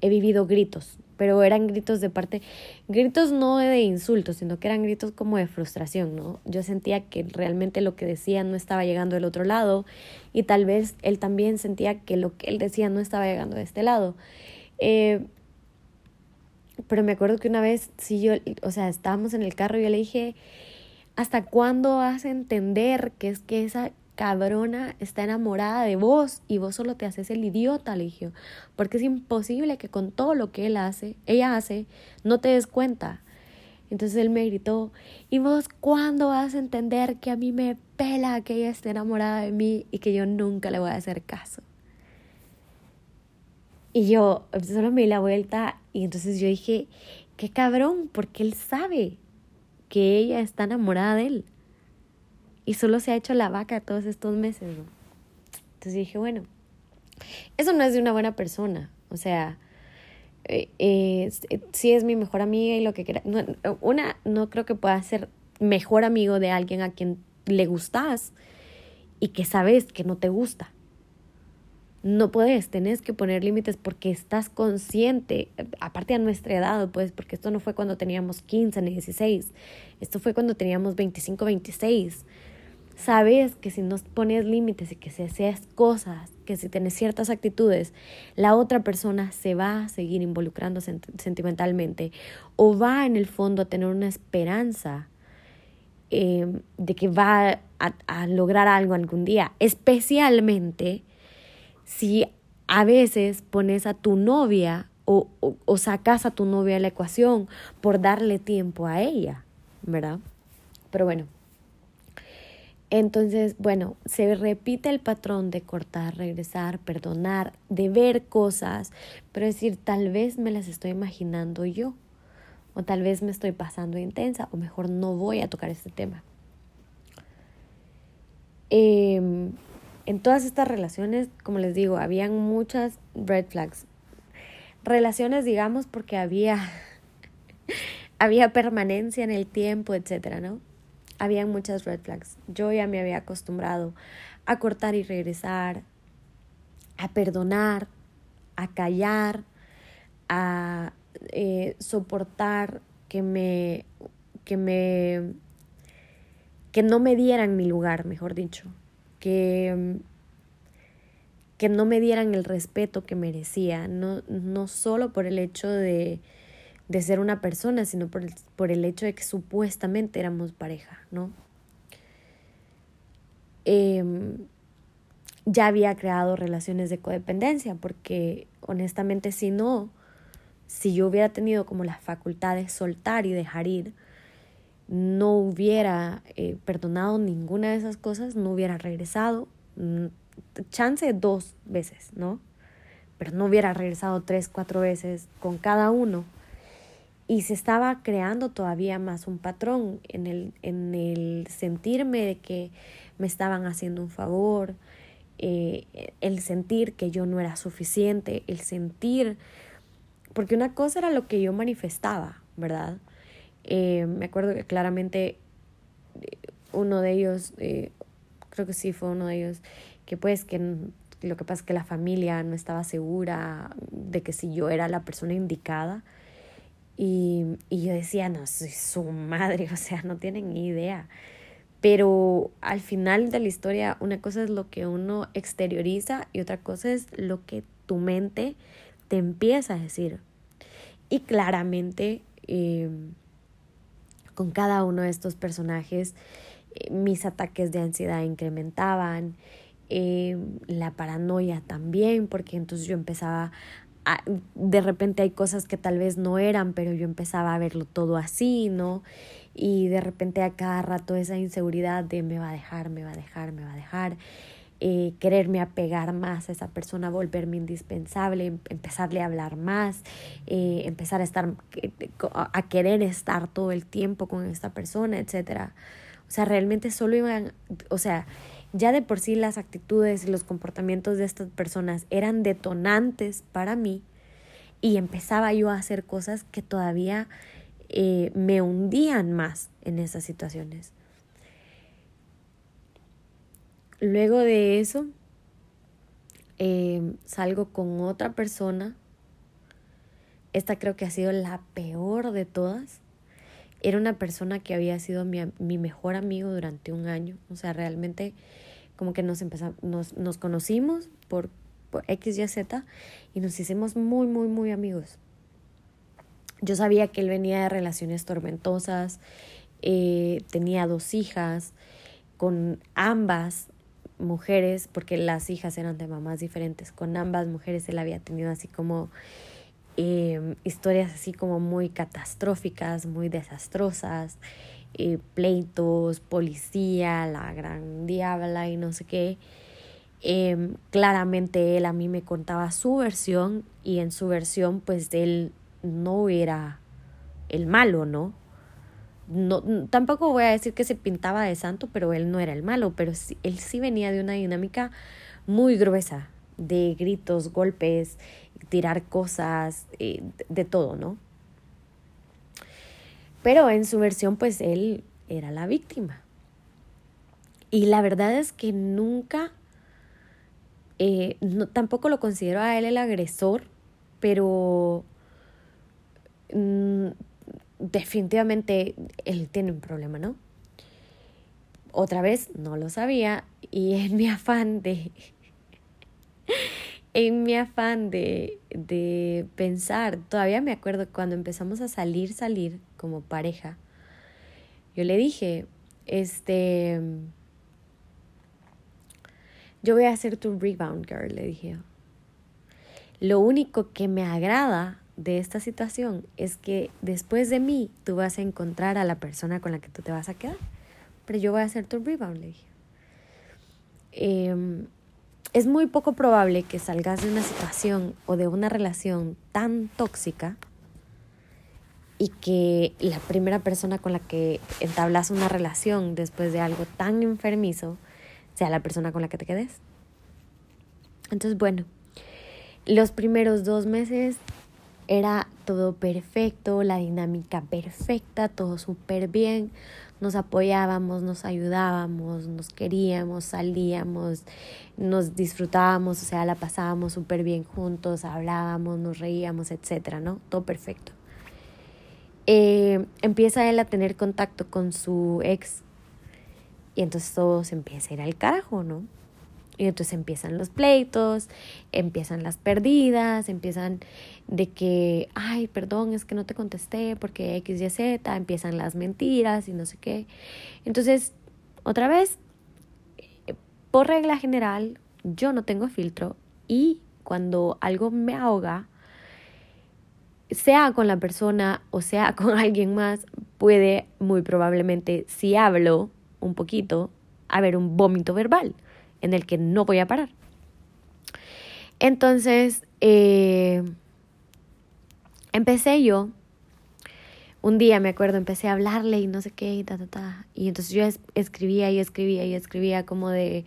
Speaker 1: he vivido gritos, pero eran gritos de parte, gritos no de insultos, sino que eran gritos como de frustración, ¿no? Yo sentía que realmente lo que decía no estaba llegando del otro lado y tal vez él también sentía que lo que él decía no estaba llegando de este lado. Eh, pero me acuerdo que una vez, sí, yo, o sea, estábamos en el carro y yo le dije, ¿hasta cuándo vas a entender que es que esa cabrona está enamorada de vos y vos solo te haces el idiota, le dije, porque es imposible que con todo lo que él hace, ella hace, no te des cuenta. Entonces él me gritó, ¿y vos cuándo vas a entender que a mí me pela que ella esté enamorada de mí y que yo nunca le voy a hacer caso? Y yo solo me di la vuelta y entonces yo dije, qué cabrón, porque él sabe que ella está enamorada de él. Y solo se ha hecho la vaca todos estos meses, ¿no? Entonces dije, bueno, eso no es de una buena persona. O sea, eh, eh, sí es mi mejor amiga y lo que quiera. una, no creo que pueda ser mejor amigo de alguien a quien le gustas y que sabes que no te gusta. No puedes, tenés que poner límites porque estás consciente, aparte a nuestra edad, pues, porque esto no fue cuando teníamos 15 ni 16, esto fue cuando teníamos 25, 26. Sabes que si no pones límites y que si haces cosas, que si tienes ciertas actitudes, la otra persona se va a seguir involucrando sentimentalmente o va en el fondo a tener una esperanza eh, de que va a, lograr algo algún día, especialmente si a veces pones a tu novia o, o, sacas a tu novia de la ecuación por darle tiempo a ella, ¿verdad? Pero bueno, entonces, bueno, se repite el patrón de cortar, regresar, perdonar, de ver cosas, pero decir, tal vez me las estoy imaginando yo o tal vez me estoy pasando intensa, o mejor no voy a tocar este tema. Em, en todas estas relaciones, como les digo, habían muchas red flags. Relaciones, digamos, porque había, había permanencia en el tiempo, etcétera, ¿no? Habían muchas red flags. Yo ya me había acostumbrado a cortar y regresar, a perdonar, a callar, a eh, soportar que me, que me, que no me dieran mi lugar, mejor dicho, que, que no me dieran el respeto que merecía, no, no solo por el hecho de, de ser una persona, sino por el, por el hecho de que supuestamente éramos pareja, ¿no? Em, ya había creado relaciones de codependencia, porque honestamente si no, si yo hubiera tenido como la facultad de soltar y dejar ir, no hubiera eh, perdonado ninguna de esas cosas, no hubiera regresado, mm, chance dos veces, ¿no? Pero no hubiera regresado tres, cuatro veces con cada uno. Y se estaba creando todavía más un patrón en el, en el sentirme de que me estaban haciendo un favor, eh, el sentir que yo no era suficiente, el sentir porque una cosa era lo que yo manifestaba, ¿verdad? Eh, me acuerdo que claramente eh, uno de ellos, eh, creo que sí fue uno de ellos, que pues que lo que pasa es que la familia no estaba segura de que si yo era la persona indicada. Y, y yo decía, no, soy su madre, o sea, no tienen ni idea. Pero al final de la historia, una cosa es lo que uno exterioriza y otra cosa es lo que tu mente te empieza a decir. Y claramente eh, con cada uno de estos personajes eh, mis ataques de ansiedad incrementaban, eh, la paranoia también, porque entonces yo empezaba de repente hay cosas que tal vez no eran, pero yo empezaba a verlo todo así, ¿no? Y de repente a cada rato esa inseguridad de me va a dejar, me va a dejar, me va a dejar. Eh, quererme apegar más a esa persona, volverme indispensable, em, empezarle a hablar más, eh, empezar a estar, a querer estar todo el tiempo con esta persona, etcétera. O sea, realmente solo iban, o sea, ya de por sí las actitudes y los comportamientos de estas personas eran detonantes para mí y empezaba yo a hacer cosas que todavía eh, me hundían más en esas situaciones. Luego de eso, em, salgo con otra persona. Esta creo que ha sido la peor de todas. Era una persona que había sido mi, mi mejor amigo durante un año. O sea, realmente como que nos, empezamos, nos, nos conocimos por, por X, Y, Z y nos hicimos muy, muy, muy amigos. Yo sabía que él venía de relaciones tormentosas, eh, tenía dos hijas, con ambas mujeres, porque las hijas eran de mamás diferentes, con ambas mujeres él había tenido así como em, historias así como muy catastróficas, muy desastrosas, eh, pleitos, policía, la gran diabla y no sé qué. Em, claramente él a mí me contaba su versión y en su versión pues él no era el malo, ¿no? no, tampoco voy a decir que se pintaba de santo, pero él no era el malo, pero él sí venía de una dinámica muy gruesa, de gritos, golpes, tirar cosas, eh, de todo, ¿no? Pero en su versión, pues él era la víctima. Y la verdad es que nunca, eh, no, tampoco lo considero a él el agresor, pero mm, definitivamente él tiene un problema, ¿no? Otra vez no lo sabía y en mi afán de en mi afán de, de pensar, todavía me acuerdo cuando empezamos a salir, salir como pareja, yo le dije, este, yo voy a ser tu rebound girl, le dije. Lo único que me agrada de esta situación es que después de mí tú vas a encontrar a la persona con la que tú te vas a quedar. Pero yo voy a ser tu rebound, le dije. Em, es muy poco probable que salgas de una situación o de una relación tan tóxica y que la primera persona con la que entablas una relación después de algo tan enfermizo sea la persona con la que te quedes. Entonces, bueno, los primeros dos meses era todo perfecto, la dinámica perfecta, todo súper bien, nos apoyábamos, nos ayudábamos, nos queríamos, salíamos, nos disfrutábamos, o sea, la pasábamos súper bien juntos, hablábamos, nos reíamos, etcétera, ¿no? Todo perfecto. Eh, empieza él a tener contacto con su ex y entonces todo se empieza a ir al carajo, ¿no? Y entonces empiezan los pleitos, empiezan las perdidas, empiezan de que, ay, perdón, es que no te contesté porque X, Y, Z, empiezan las mentiras y no sé qué. Entonces, otra vez, por regla general, yo no tengo filtro y cuando algo me ahoga, sea con la persona o sea con alguien más, puede muy probablemente, si hablo un poquito, haber un vómito verbal en el que no voy a parar. Entonces, eh, empecé yo, un día me acuerdo, empecé a hablarle y no sé qué, y ta, ta, ta. Y entonces yo escribía y escribía y escribía como de,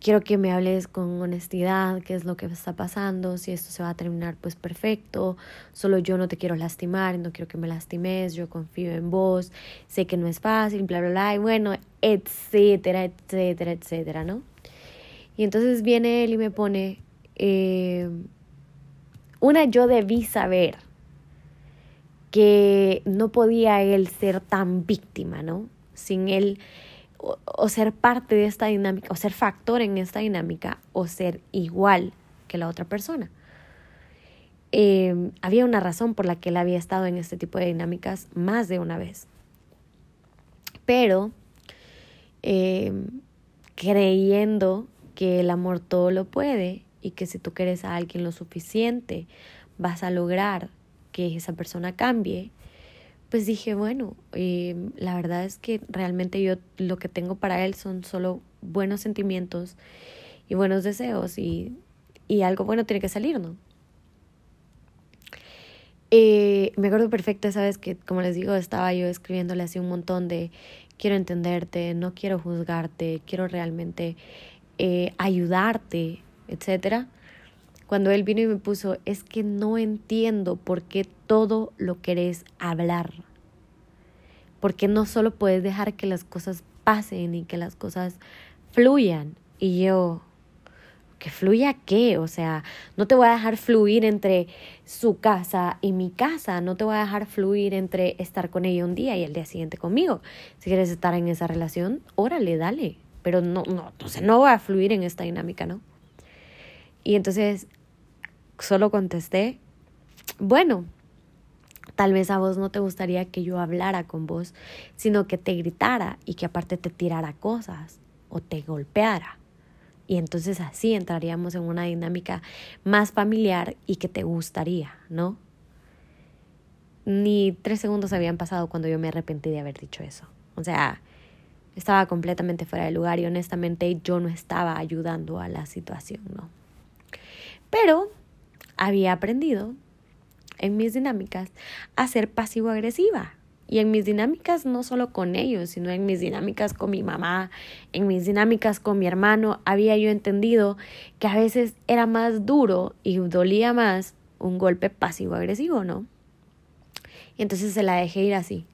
Speaker 1: quiero que me hables con honestidad, qué es lo que está pasando, si esto se va a terminar, pues perfecto, solo yo no te quiero lastimar, no quiero que me lastimes, yo confío en vos, sé que no es fácil, bla, bla, bla, y bueno, etcétera, etcétera, etcétera, ¿no? Y entonces viene él y me pone, eh, una yo debí saber que no podía él ser tan víctima, ¿no? Sin él, o, ser parte de esta dinámica, o ser factor en esta dinámica, o ser igual que la otra persona. Eh, había una razón por la que él había estado en este tipo de dinámicas más de una vez. Pero eh, creyendo que el amor todo lo puede y que si tú quieres a alguien lo suficiente, vas a lograr que esa persona cambie, pues dije, bueno, eh, la verdad es que realmente yo lo que tengo para él son solo buenos sentimientos y buenos deseos y, y algo bueno tiene que salir, ¿no? Eh, me acuerdo perfecto esa vez que, como les digo, estaba yo escribiéndole así un montón de quiero entenderte, no quiero juzgarte, quiero realmente eh, ayudarte, etcétera. Cuando él vino y me puso, es que no entiendo por qué todo lo querés hablar. Porque no solo puedes dejar que las cosas pasen y que las cosas fluyan. Y yo, ¿que fluya qué? O sea, no te voy a dejar fluir entre su casa y mi casa. No te voy a dejar fluir entre estar con ella un día y el día siguiente conmigo. Si quieres estar en esa relación, órale, dale pero no, no, entonces no va a fluir en esta dinámica, ¿no? Y entonces solo contesté, bueno, tal vez a vos no te gustaría que yo hablara con vos, sino que te gritara y que aparte te tirara cosas o te golpeara. Y entonces así entraríamos en una dinámica más familiar y que te gustaría, ¿no? Ni tres segundos habían pasado cuando yo me arrepentí de haber dicho eso. O sea, estaba completamente fuera de lugar y honestamente yo no estaba ayudando a la situación, ¿no? Pero había aprendido en mis dinámicas a ser pasivo-agresiva Y en mis dinámicas, no solo con ellos, sino en mis dinámicas con mi mamá, en mis dinámicas con mi hermano, había yo entendido que a veces era más duro y dolía más un golpe pasivo-agresivo, ¿no? Y entonces se la dejé ir así.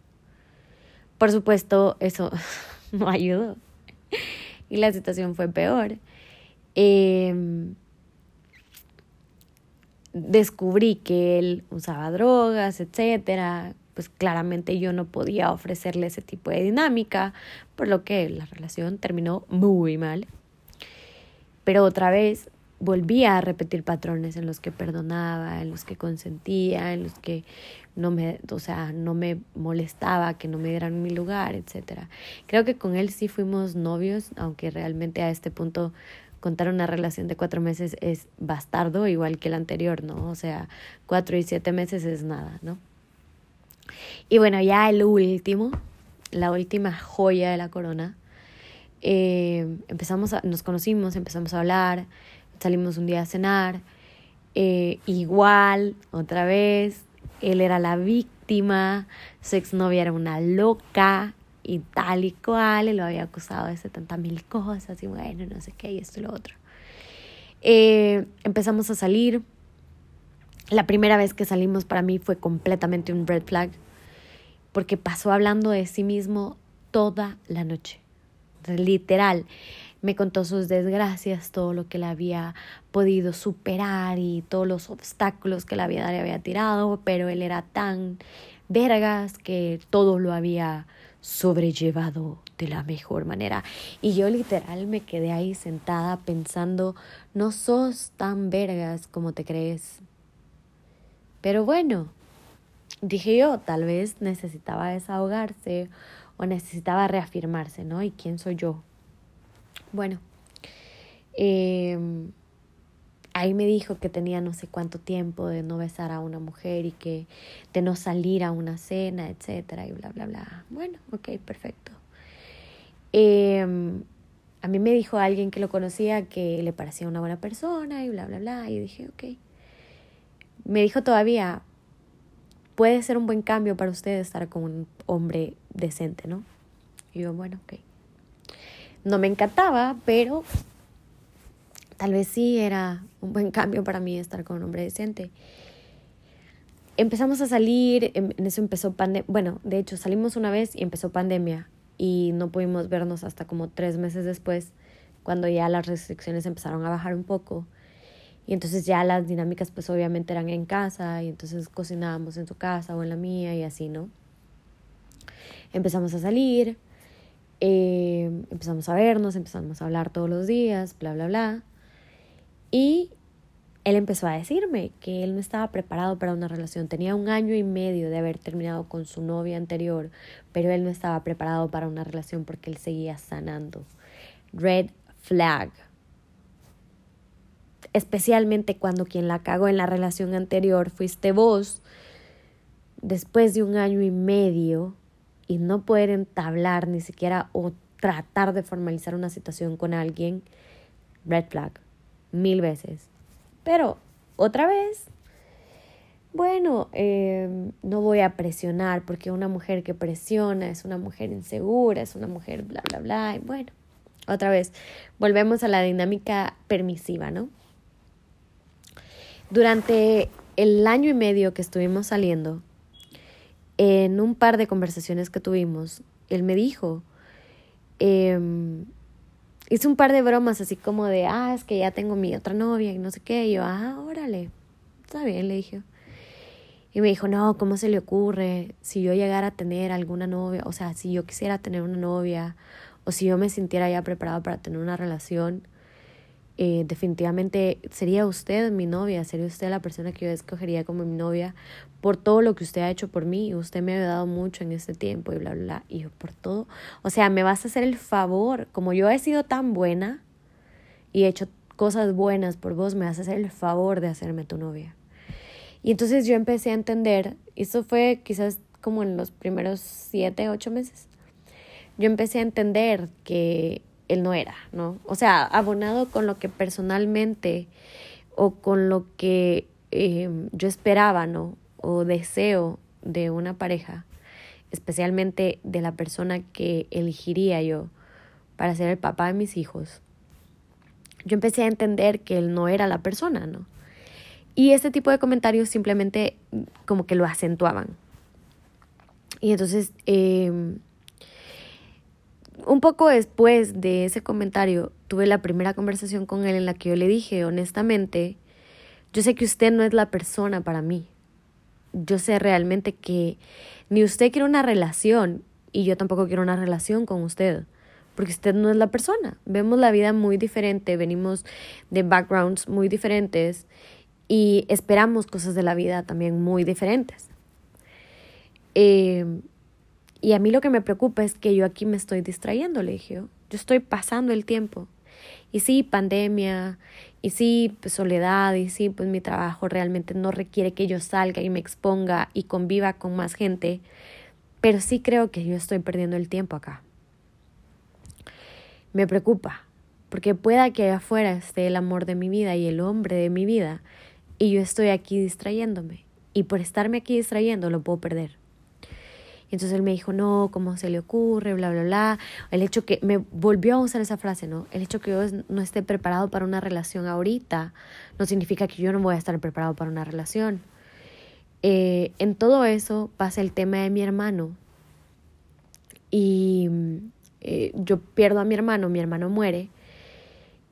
Speaker 1: Por supuesto, eso no ayudó. Y la situación fue peor. Em, descubrí que él usaba drogas, etcétera, pues claramente yo no podía ofrecerle ese tipo de dinámica, por lo que la relación terminó muy mal. Pero otra vez volvía a repetir patrones en los que perdonaba, en los que consentía, en los que no me, o sea, no me molestaba que no me dieran mi lugar, etcétera. Creo que con él sí fuimos novios, aunque realmente a este punto contar una relación de cuatro meses es bastardo, igual que el anterior, ¿no? O sea, cuatro y siete meses es nada, ¿no? Y bueno, ya el último, la última joya de la corona, eh, empezamos a, nos conocimos, empezamos a hablar, salimos un día a cenar, eh, igual, otra vez, él era la víctima, su exnovia era una loca, y tal y cual, y lo había acusado de 70 mil cosas, y bueno, no sé qué, y esto y lo otro. Eh, empezamos a salir. La primera vez que salimos para mí fue completamente un red flag, porque pasó hablando de sí mismo toda la noche. Literal, me contó sus desgracias, todo lo que le había podido superar y todos los obstáculos que la vida le había tirado, pero él era tan vergas que todo lo había sobrellevado de la mejor manera. Y yo literal me quedé ahí sentada pensando, no sos tan vergas como te crees. Pero bueno, dije yo, tal vez necesitaba desahogarse o necesitaba reafirmarse, ¿no? ¿Y quién soy yo? Bueno, eh, ahí me dijo que tenía no sé cuánto tiempo de no besar a una mujer y que de no salir a una cena, etcétera, y bla, bla, bla. Bueno, ok, perfecto. Em, a mí me dijo alguien que lo conocía que le parecía una buena persona y bla, bla, bla. Y dije, ok. Me dijo todavía, puede ser un buen cambio para usted estar con un hombre decente, ¿no? Y yo, bueno, ok. No me encantaba, pero tal vez sí era un buen cambio para mí estar con un hombre decente. Empezamos a salir, en eso empezó pandemia, bueno, de hecho salimos una vez y empezó pandemia y no pudimos vernos hasta como tres meses después, cuando ya las restricciones empezaron a bajar un poco. Y entonces ya las dinámicas pues obviamente eran en casa y entonces cocinábamos en su casa o en la mía y así, ¿no? Empezamos a salir, eh, empezamos a vernos, empezamos a hablar todos los días, bla, bla, bla. Y él empezó a decirme que él no estaba preparado para una relación. Tenía un año y medio de haber terminado con su novia anterior, pero él no estaba preparado para una relación porque él seguía sanando. Red flag. Especialmente cuando quien la cagó en la relación anterior fuiste vos, después de un año y medio y no poder entablar ni siquiera o tratar de formalizar una situación con alguien, red flag mil veces. Pero otra vez, bueno, em, no voy a presionar porque una mujer que presiona es una mujer insegura, es una mujer bla, bla, bla. Y bueno, otra vez, volvemos a la dinámica permisiva, ¿no? Durante el año y medio que estuvimos saliendo, en un par de conversaciones que tuvimos, él me dijo, eh, hice un par de bromas así como de, ah, es que ya tengo mi otra novia y no sé qué. Y yo, ah, órale, está bien, le dije. Y me dijo, no, ¿cómo se le ocurre? Si yo llegara a tener alguna novia, o sea, si yo quisiera tener una novia, o si yo me sintiera ya preparado para tener una relación, eh, definitivamente sería usted mi novia, sería usted la persona que yo escogería como mi novia por todo lo que usted ha hecho por mí, usted me ha dado mucho en este tiempo y bla, bla, bla, y yo por todo, o sea, me vas a hacer el favor, como yo he sido tan buena y he hecho cosas buenas por vos, me vas a hacer el favor de hacerme tu novia. Y entonces yo empecé a entender, eso fue quizás como en los primeros siete, ocho meses, yo empecé a entender que él no era, ¿no? O sea, abonado con lo que personalmente o con lo que em, yo esperaba, ¿no? O deseo de una pareja, especialmente de la persona que elegiría yo para ser el papá de mis hijos, yo empecé a entender que él no era la persona, ¿no? Y ese tipo de comentarios simplemente como que lo acentuaban. Y entonces, em, un poco después de ese comentario, tuve la primera conversación con él en la que yo le dije, honestamente, yo sé que usted no es la persona para mí. Yo sé realmente que ni usted quiere una relación y yo tampoco quiero una relación con usted porque usted no es la persona. Vemos la vida muy diferente, venimos de backgrounds muy diferentes y esperamos cosas de la vida también muy diferentes. Eh, y a mí lo que me preocupa es que yo aquí me estoy distrayendo, le. Yo estoy pasando el tiempo. Y sí, pandemia, y sí, pues, soledad, y sí, pues mi trabajo realmente no requiere que yo salga y me exponga y conviva con más gente, pero sí creo que yo estoy perdiendo el tiempo acá me preocupa, porque pueda que allá afuera esté el amor de mi vida y el hombre de mi vida, y yo estoy aquí distrayéndome, y por estarme aquí distrayendo lo puedo perder. Y entonces él me dijo, no, ¿cómo se le ocurre? Bla, bla, bla. El hecho que me volvió a usar esa frase, ¿no? El hecho que yo no esté preparado para una relación ahorita no significa que yo no voy a estar preparado para una relación. Eh, en todo eso pasa el tema de mi hermano. Y eh, yo pierdo a mi hermano, mi hermano muere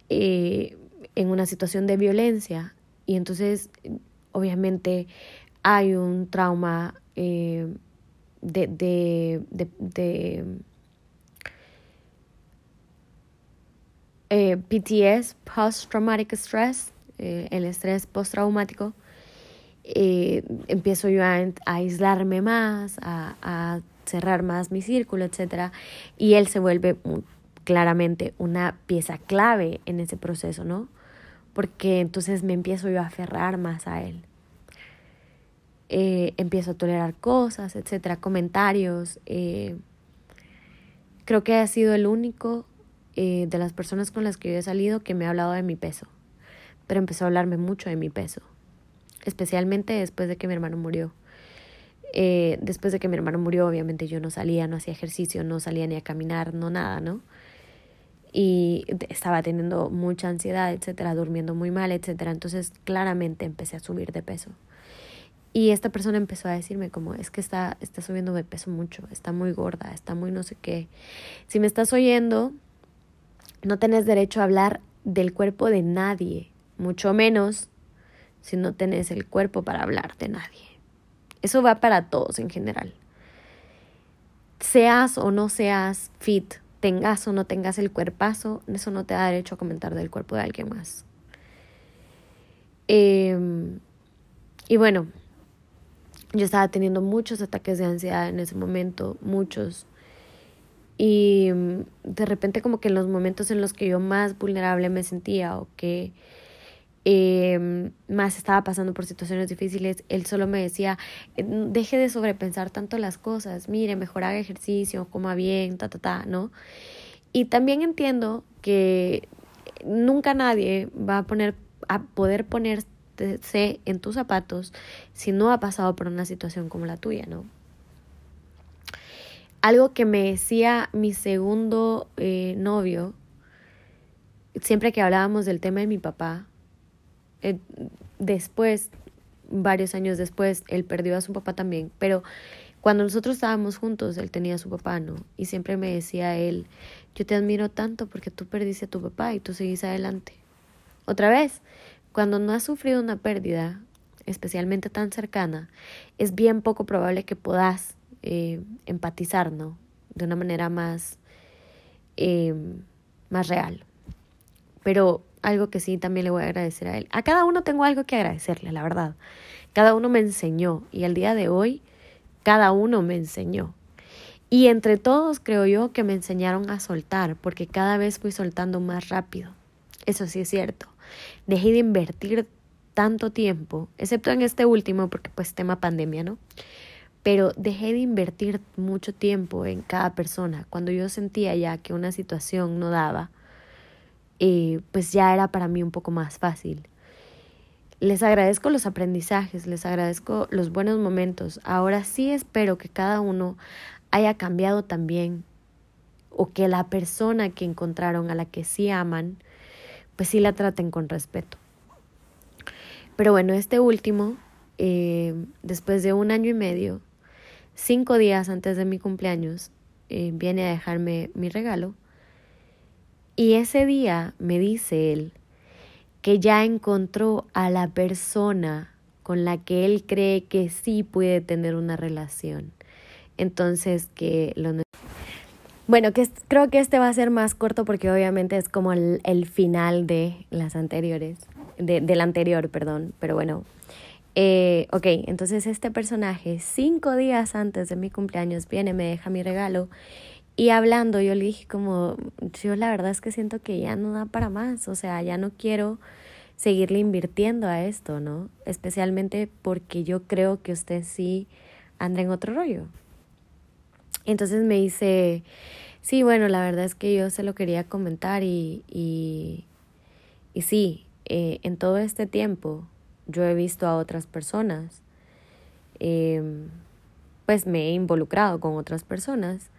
Speaker 1: eh, en una situación de violencia y entonces obviamente hay un trauma eh, de, de, de, PTS, Post Traumatic Stress, el estrés postraumático. empiezo yo a, aislarme más, a, a cerrar más mi círculo, etc. Y él se vuelve claramente una pieza clave en ese proceso, ¿no? Porque entonces me empiezo yo a aferrar más a él. Eh, empiezo a tolerar cosas, etcétera, comentarios. Eh, creo que ha sido el único eh, de las personas con las que yo he salido que me ha hablado de mi peso. Pero empezó a hablarme mucho de mi peso. Especialmente después de que mi hermano murió. Después de que mi hermano murió, obviamente yo no salía, no hacía ejercicio, no salía ni a caminar, no nada, ¿no? Y estaba teniendo mucha ansiedad, etcétera, durmiendo muy mal, etcétera. Entonces, claramente empecé a subir de peso. Y esta persona empezó a decirme como, es que está, está subiendo de peso mucho, está muy gorda, está muy no sé qué. Si me estás oyendo, no tenés derecho a hablar del cuerpo de nadie, mucho menos si no tenés el cuerpo para hablar de nadie. Eso va para todos en general. Seas o no seas fit, tengas o no tengas el cuerpazo, eso no te da derecho a comentar del cuerpo de alguien más. Em, y bueno, yo estaba teniendo muchos ataques de ansiedad en ese momento, muchos. Y mm, de repente como que en los momentos en los que yo más vulnerable me sentía o que eh, más estaba pasando por situaciones difíciles, él solo me decía, eh, deje de sobrepensar tanto las cosas, mire, mejor haga ejercicio, coma bien, ta, ta, ta, ¿no? Y también entiendo que nunca nadie va a poner, a poder en tus zapatos si no ha pasado por una situación como la tuya, ¿no? Algo que me decía mi segundo eh, novio, siempre que hablábamos del tema de mi papá, eh, después, varios años después, él perdió a su papá también, pero cuando nosotros estábamos juntos, él tenía a su papá, ¿no? Y siempre me decía él, yo te admiro tanto porque tú perdiste a tu papá y tú seguís adelante. Otra vez, cuando no has sufrido una pérdida, especialmente tan cercana, es bien poco probable que puedas eh, empatizar, ¿no? De una manera más, eh, más real. Pero algo que sí también le voy a agradecer a él. A cada uno tengo algo que agradecerle, la verdad. Cada uno me enseñó y al día de hoy, cada uno me enseñó. Y entre todos creo yo que me enseñaron a soltar, porque cada vez fui soltando más rápido. Eso sí es cierto. Dejé de invertir tanto tiempo, excepto en este último, porque pues tema pandemia, ¿no? Pero dejé de invertir mucho tiempo en cada persona. Cuando yo sentía ya que una situación no daba, eh, pues ya era para mí un poco más fácil. Les agradezco los aprendizajes, les agradezco los buenos momentos. Ahora sí espero que cada uno haya cambiado también o que la persona que encontraron a la que sí aman, pues sí la traten con respeto. Pero bueno, este último, eh, después de un año y medio, cinco días antes de mi cumpleaños, eh, viene a dejarme mi regalo. Y ese día me dice él que ya encontró a la persona con la que él cree que sí puede tener una relación. Entonces, que lo... Bueno, que creo que este va a ser más corto porque obviamente es como el, final de las anteriores, de, del anterior, perdón, pero bueno. Eh, ok, entonces este personaje, cinco días antes de mi cumpleaños, viene, me deja mi regalo y hablando yo le dije como, yo la verdad es que siento que ya no da para más, o sea, ya no quiero seguirle invirtiendo a esto, ¿no? Especialmente porque yo creo que usted sí anda en otro rollo. Entonces me dice, sí, bueno, la verdad es que yo se lo quería comentar y, y, y sí, eh, en todo este tiempo yo he visto a otras personas, em, pues me he involucrado con otras personas,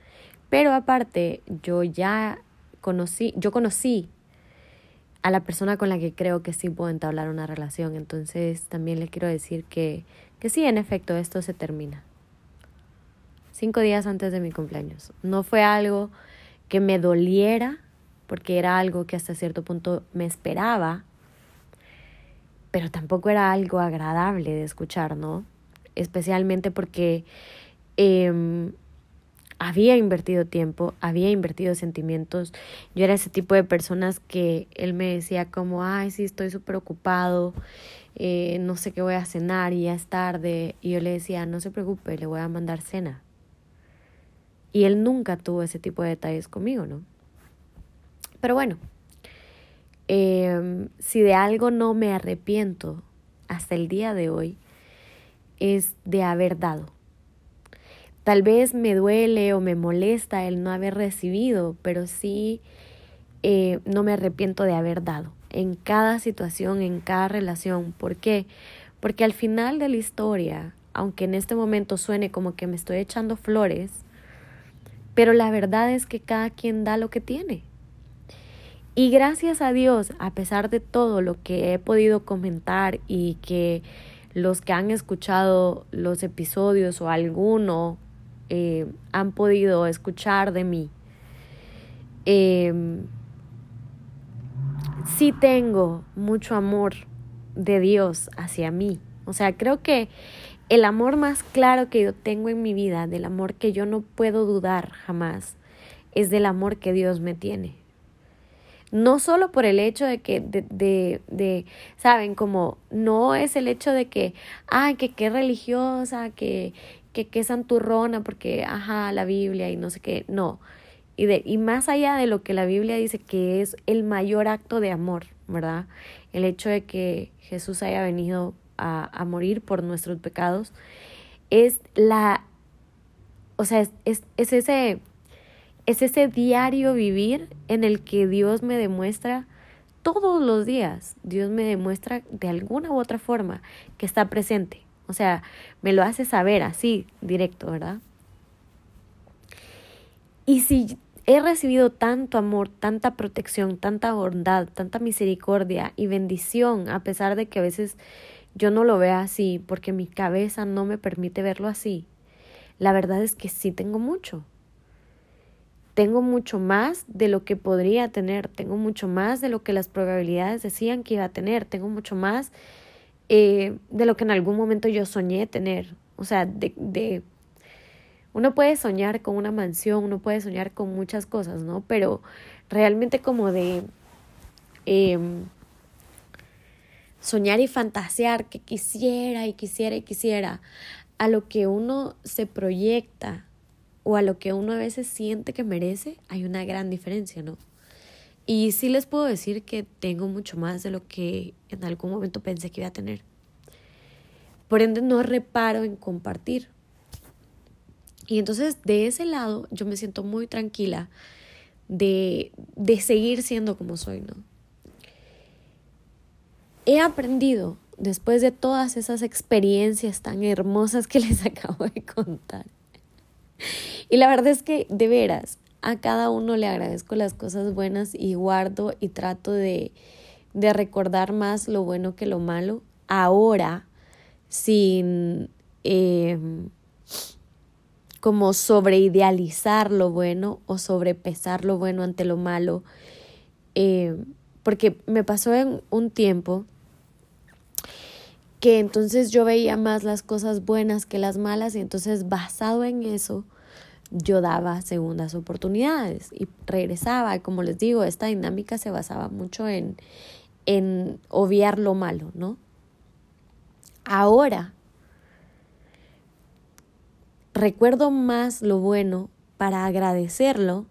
Speaker 1: pero aparte yo ya conocí, yo conocí a la persona con la que creo que sí puedo entablar una relación, entonces también le quiero decir que, que sí, en efecto, esto se termina cinco días antes de mi cumpleaños. No fue algo que me doliera, porque era algo que hasta cierto punto me esperaba, pero tampoco era algo agradable de escuchar, ¿no? Especialmente porque em, había invertido tiempo, había invertido sentimientos. Yo era ese tipo de personas que él me decía como, ay, sí, estoy súper ocupado, eh, no sé qué voy a cenar y ya es tarde. Y yo le decía, no se preocupe, le voy a mandar cena. Y él nunca tuvo ese tipo de detalles conmigo, ¿no? Pero bueno, em, si de algo no me arrepiento hasta el día de hoy, es de haber dado. Tal vez me duele o me molesta el no haber recibido, pero sí eh, no me arrepiento de haber dado en cada situación, en cada relación. ¿Por qué? Porque al final de la historia, aunque en este momento suene como que me estoy echando flores, pero la verdad es que cada quien da lo que tiene. Y gracias a Dios, a pesar de todo lo que he podido comentar y que los que han escuchado los episodios o alguno eh, han podido escuchar de mí, eh, sí tengo mucho amor de Dios hacia mí. O sea, creo que el amor más claro que yo tengo en mi vida, del amor que yo no puedo dudar jamás, es del amor que Dios me tiene. No solo por el hecho de que, de, de, saben, como no es el hecho de que, ay, que qué religiosa, que, que qué santurrona, porque, ajá, la Biblia y no sé qué, no. Y, de, y más allá de lo que la Biblia dice que es el mayor acto de amor, ¿verdad? El hecho de que Jesús haya venido a, morir por nuestros pecados, es la, o sea, es, es, es, ese, es ese diario vivir en el que Dios me demuestra todos los días, Dios me demuestra de alguna u otra forma que está presente. O sea, me lo hace saber así, directo, ¿verdad? Y si he recibido tanto amor, tanta protección, tanta bondad, tanta misericordia y bendición, a pesar de que a veces yo no lo veo así porque mi cabeza no me permite verlo así. La verdad es que sí tengo mucho. Tengo mucho más de lo que podría tener, tengo mucho más de lo que las probabilidades decían que iba a tener, tengo mucho más eh, de lo que en algún momento yo soñé tener. O sea, de, de... Uno puede soñar con una mansión, uno puede soñar con muchas cosas, ¿no? Pero realmente como de... Eh, soñar y fantasear que quisiera y quisiera y quisiera, a lo que uno se proyecta o a lo que uno a veces siente que merece, hay una gran diferencia, ¿no? Y sí les puedo decir que tengo mucho más de lo que en algún momento pensé que iba a tener. Por ende, no reparo en compartir. Y entonces, de ese lado, yo me siento muy tranquila de, de seguir siendo como soy, ¿no? He aprendido después de todas esas experiencias tan hermosas que les acabo de contar. y la verdad es que, de veras, a cada uno le agradezco las cosas buenas y guardo y trato de, de recordar más lo bueno que lo malo. Ahora, sin eh, como sobreidealizar lo bueno o sobrepesar lo bueno ante lo malo. Eh, porque me pasó en un tiempo que entonces yo veía más las cosas buenas que las malas y entonces basado en eso yo daba segundas oportunidades y regresaba. Como les digo, esta dinámica se basaba mucho en, en obviar lo malo, ¿no? Ahora recuerdo más lo bueno para agradecerlo,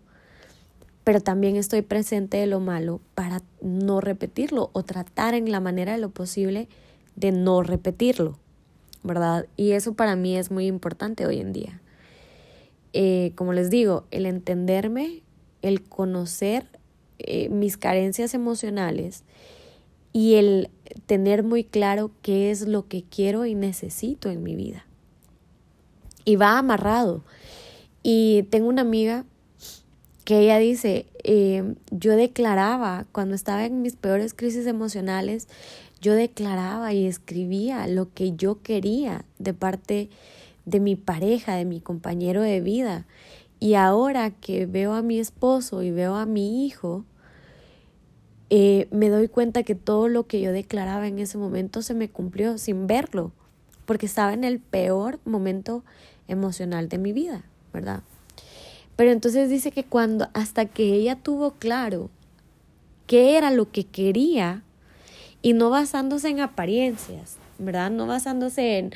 Speaker 1: pero también estoy presente de lo malo para no repetirlo o tratar en la manera de lo posible de no repetirlo, ¿verdad? Y eso para mí es muy importante hoy en día. Eh, como les digo, el entenderme, el conocer eh, mis carencias emocionales y el tener muy claro qué es lo que quiero y necesito en mi vida y va amarrado. Y tengo una amiga que ella dice, eh, yo declaraba, cuando estaba en mis peores crisis emocionales, yo declaraba y escribía lo que yo quería de parte de mi pareja, de mi compañero de vida. Y ahora que veo a mi esposo y veo a mi hijo, eh, me doy cuenta que todo lo que yo declaraba en ese momento se me cumplió sin verlo, porque estaba en el peor momento emocional de mi vida, ¿verdad? Pero entonces dice que cuando, hasta que ella tuvo claro qué era lo que quería, y no basándose en apariencias, ¿verdad? No basándose en,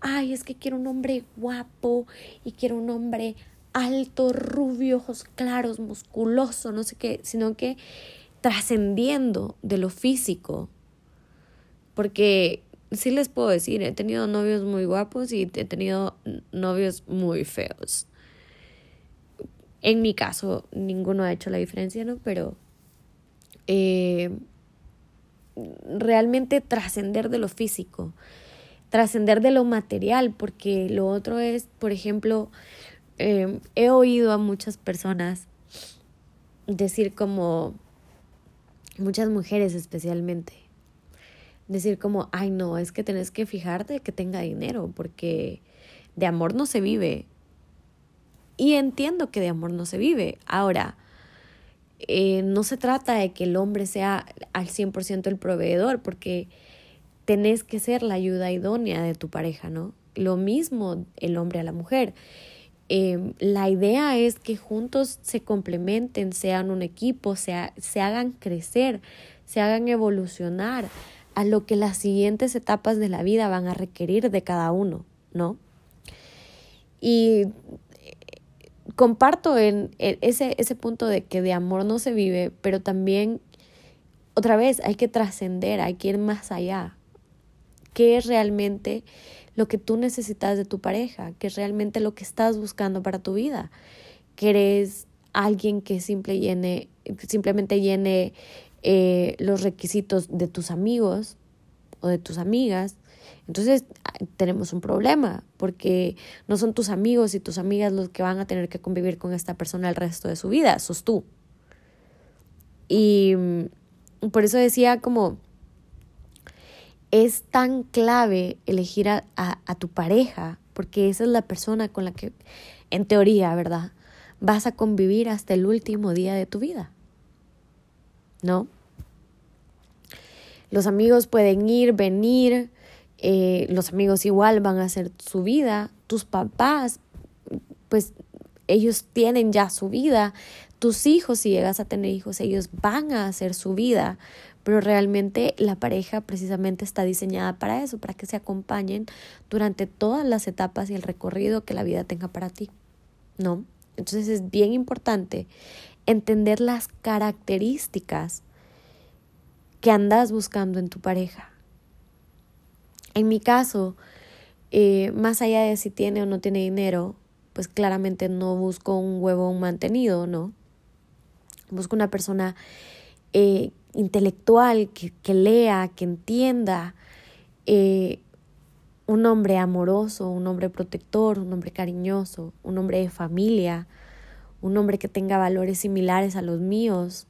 Speaker 1: ay, es que quiero un hombre guapo y quiero un hombre alto, rubio, ojos claros, musculoso, no sé qué, sino que trascendiendo de lo físico. Porque sí les puedo decir, he tenido novios muy guapos y he tenido novios muy feos. En mi caso, ninguno ha hecho la diferencia, ¿no? Pero eh, realmente trascender de lo físico, trascender de lo material, porque lo otro es, por ejemplo, eh, he oído a muchas personas decir como, muchas mujeres especialmente, decir como, ay no, es que tenés que fijarte que tenga dinero, porque de amor no se vive. Y entiendo que de amor no se vive. Ahora, eh, no se trata de que el hombre sea al 100% el proveedor, porque tenés que ser la ayuda idónea de tu pareja, ¿no? Lo mismo el hombre a la mujer. Eh, la idea es que juntos se complementen, sean un equipo, se, se hagan crecer, se hagan evolucionar a lo que las siguientes etapas de la vida van a requerir de cada uno, ¿no? Y comparto en ese, ese punto de que de amor no se vive, pero también, otra vez, hay que trascender, hay que ir más allá. ¿Qué es realmente lo que tú necesitas de tu pareja? ¿Qué es realmente lo que estás buscando para tu vida? ¿Quieres alguien que simple llene, simplemente llene eh, los requisitos de tus amigos o de tus amigas, entonces tenemos un problema porque no son tus amigos y tus amigas los que van a tener que convivir con esta persona el resto de su vida, sos tú. Y mm, por eso decía como es tan clave elegir a, a tu pareja porque esa es la persona con la que, en teoría, ¿verdad? Vas a convivir hasta el último día de tu vida. ¿no? Los amigos pueden ir, venir, eh, los amigos igual van a hacer su vida, tus papás, pues ellos tienen ya su vida, tus hijos, si llegas a tener hijos, ellos van a hacer su vida, pero realmente la pareja precisamente está diseñada para eso, para que se acompañen durante todas las etapas y el recorrido que la vida tenga para ti, ¿no? Entonces es bien importante entender las características que andas buscando en tu pareja. En mi caso, eh, más allá de si tiene o no tiene dinero, pues claramente no busco un huevo mantenido, ¿no? Busco una persona eh, intelectual, que, lea, que entienda, eh, un hombre amoroso, un hombre protector, un hombre cariñoso, un hombre de familia, un hombre que tenga valores similares a los míos,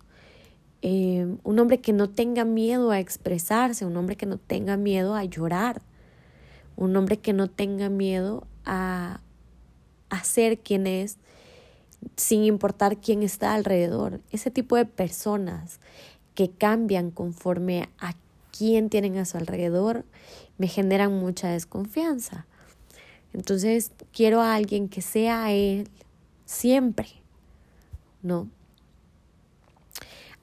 Speaker 1: eh, un hombre que no tenga miedo a expresarse, un hombre que no tenga miedo a llorar, un hombre que no tenga miedo a, a ser quien es sin importar quién está alrededor. Ese tipo de personas que cambian conforme a quién tienen a su alrededor me generan mucha desconfianza. Entonces quiero a alguien que sea él siempre, ¿no?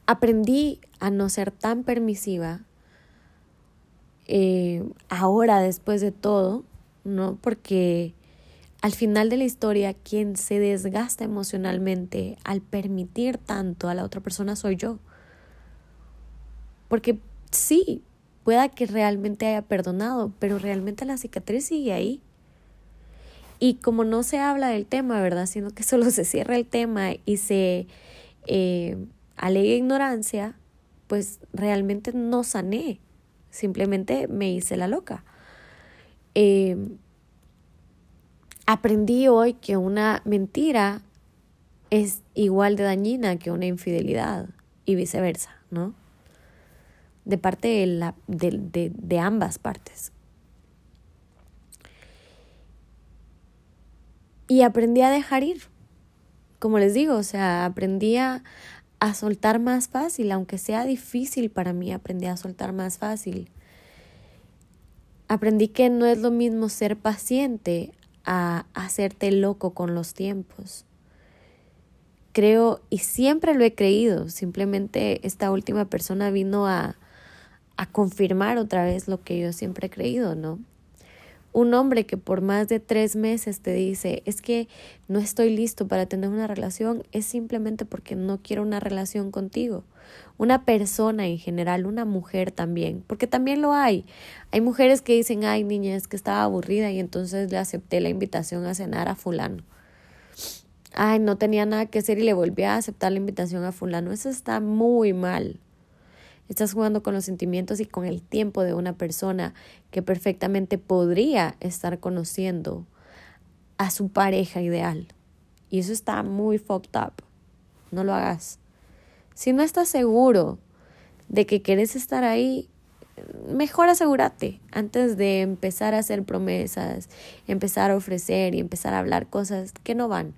Speaker 1: Aprendí a no ser tan permisiva eh, ahora después de todo, ¿no? Porque al final de la historia, quien se desgasta emocionalmente al permitir tanto a la otra persona soy yo. Porque sí, pueda que realmente haya perdonado, pero realmente la cicatriz sigue ahí. Y como no se habla del tema, ¿verdad? Sino que solo se cierra el tema y se eh, alega ignorancia, pues realmente no sané. Simplemente me hice la loca. Eh, aprendí hoy que una mentira es igual de dañina que una infidelidad y viceversa, ¿no? De parte de, la, de, de, ambas partes. Y aprendí a dejar ir, como les digo, o sea, aprendí a, a soltar más fácil, aunque sea difícil para mí, aprendí a soltar más fácil. Aprendí que no es lo mismo ser paciente a hacerte loco con los tiempos. Creo, y siempre lo he creído, simplemente esta última persona vino a, a confirmar otra vez lo que yo siempre he creído, ¿no? Un hombre que por más de tres meses te dice, es que no estoy listo para tener una relación, es simplemente porque no quiero una relación contigo. Una persona en general, una mujer también, porque también lo hay. Hay mujeres que dicen, ay niña, es que estaba aburrida y entonces le acepté la invitación a cenar a fulano. Ay, no tenía nada que hacer y le volví a aceptar la invitación a fulano. Eso está muy mal. Estás jugando con los sentimientos y con el tiempo de una persona que perfectamente podría estar conociendo a su pareja ideal. Y eso está muy fucked up. No lo hagas. Si no estás seguro de que quieres estar ahí, mejor asegúrate antes de empezar a hacer promesas, empezar a ofrecer y empezar a hablar cosas que no van.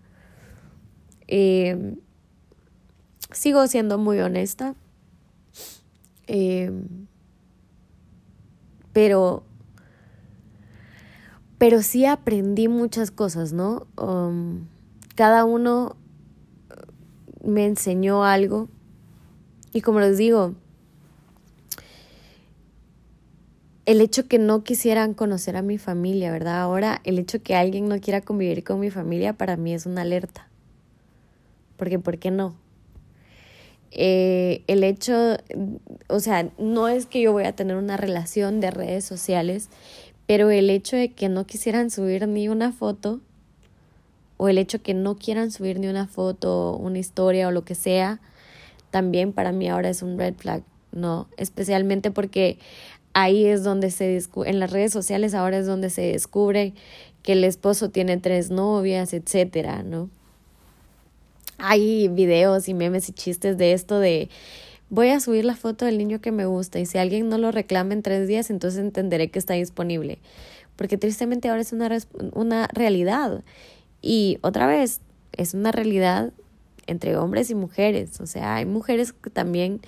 Speaker 1: Eh, sigo siendo muy honesta. Em, pero, pero sí aprendí muchas cosas, ¿no? Um, cada uno me enseñó algo. Y como les digo, el hecho que no quisieran conocer a mi familia, ¿verdad? Ahora el hecho que alguien no quiera convivir con mi familia para mí es una alerta. Porque, ¿por qué no? Eh, el hecho, o sea, no es que yo voy a tener una relación de redes sociales, pero el hecho de que no quisieran subir ni una foto, o el hecho de que no quieran subir ni una foto, una historia o lo que sea, también para mí ahora es un red flag, ¿no? Especialmente porque ahí es donde se descubre, en las redes sociales ahora es donde se descubre que el esposo tiene tres novias, etcétera, ¿no? Hay videos y memes y chistes de esto de voy a subir la foto del niño que me gusta y si alguien no lo reclama en tres días, entonces entenderé que está disponible. Porque tristemente ahora es una, una realidad. Y otra vez, es una realidad entre hombres y mujeres. O sea, hay mujeres que también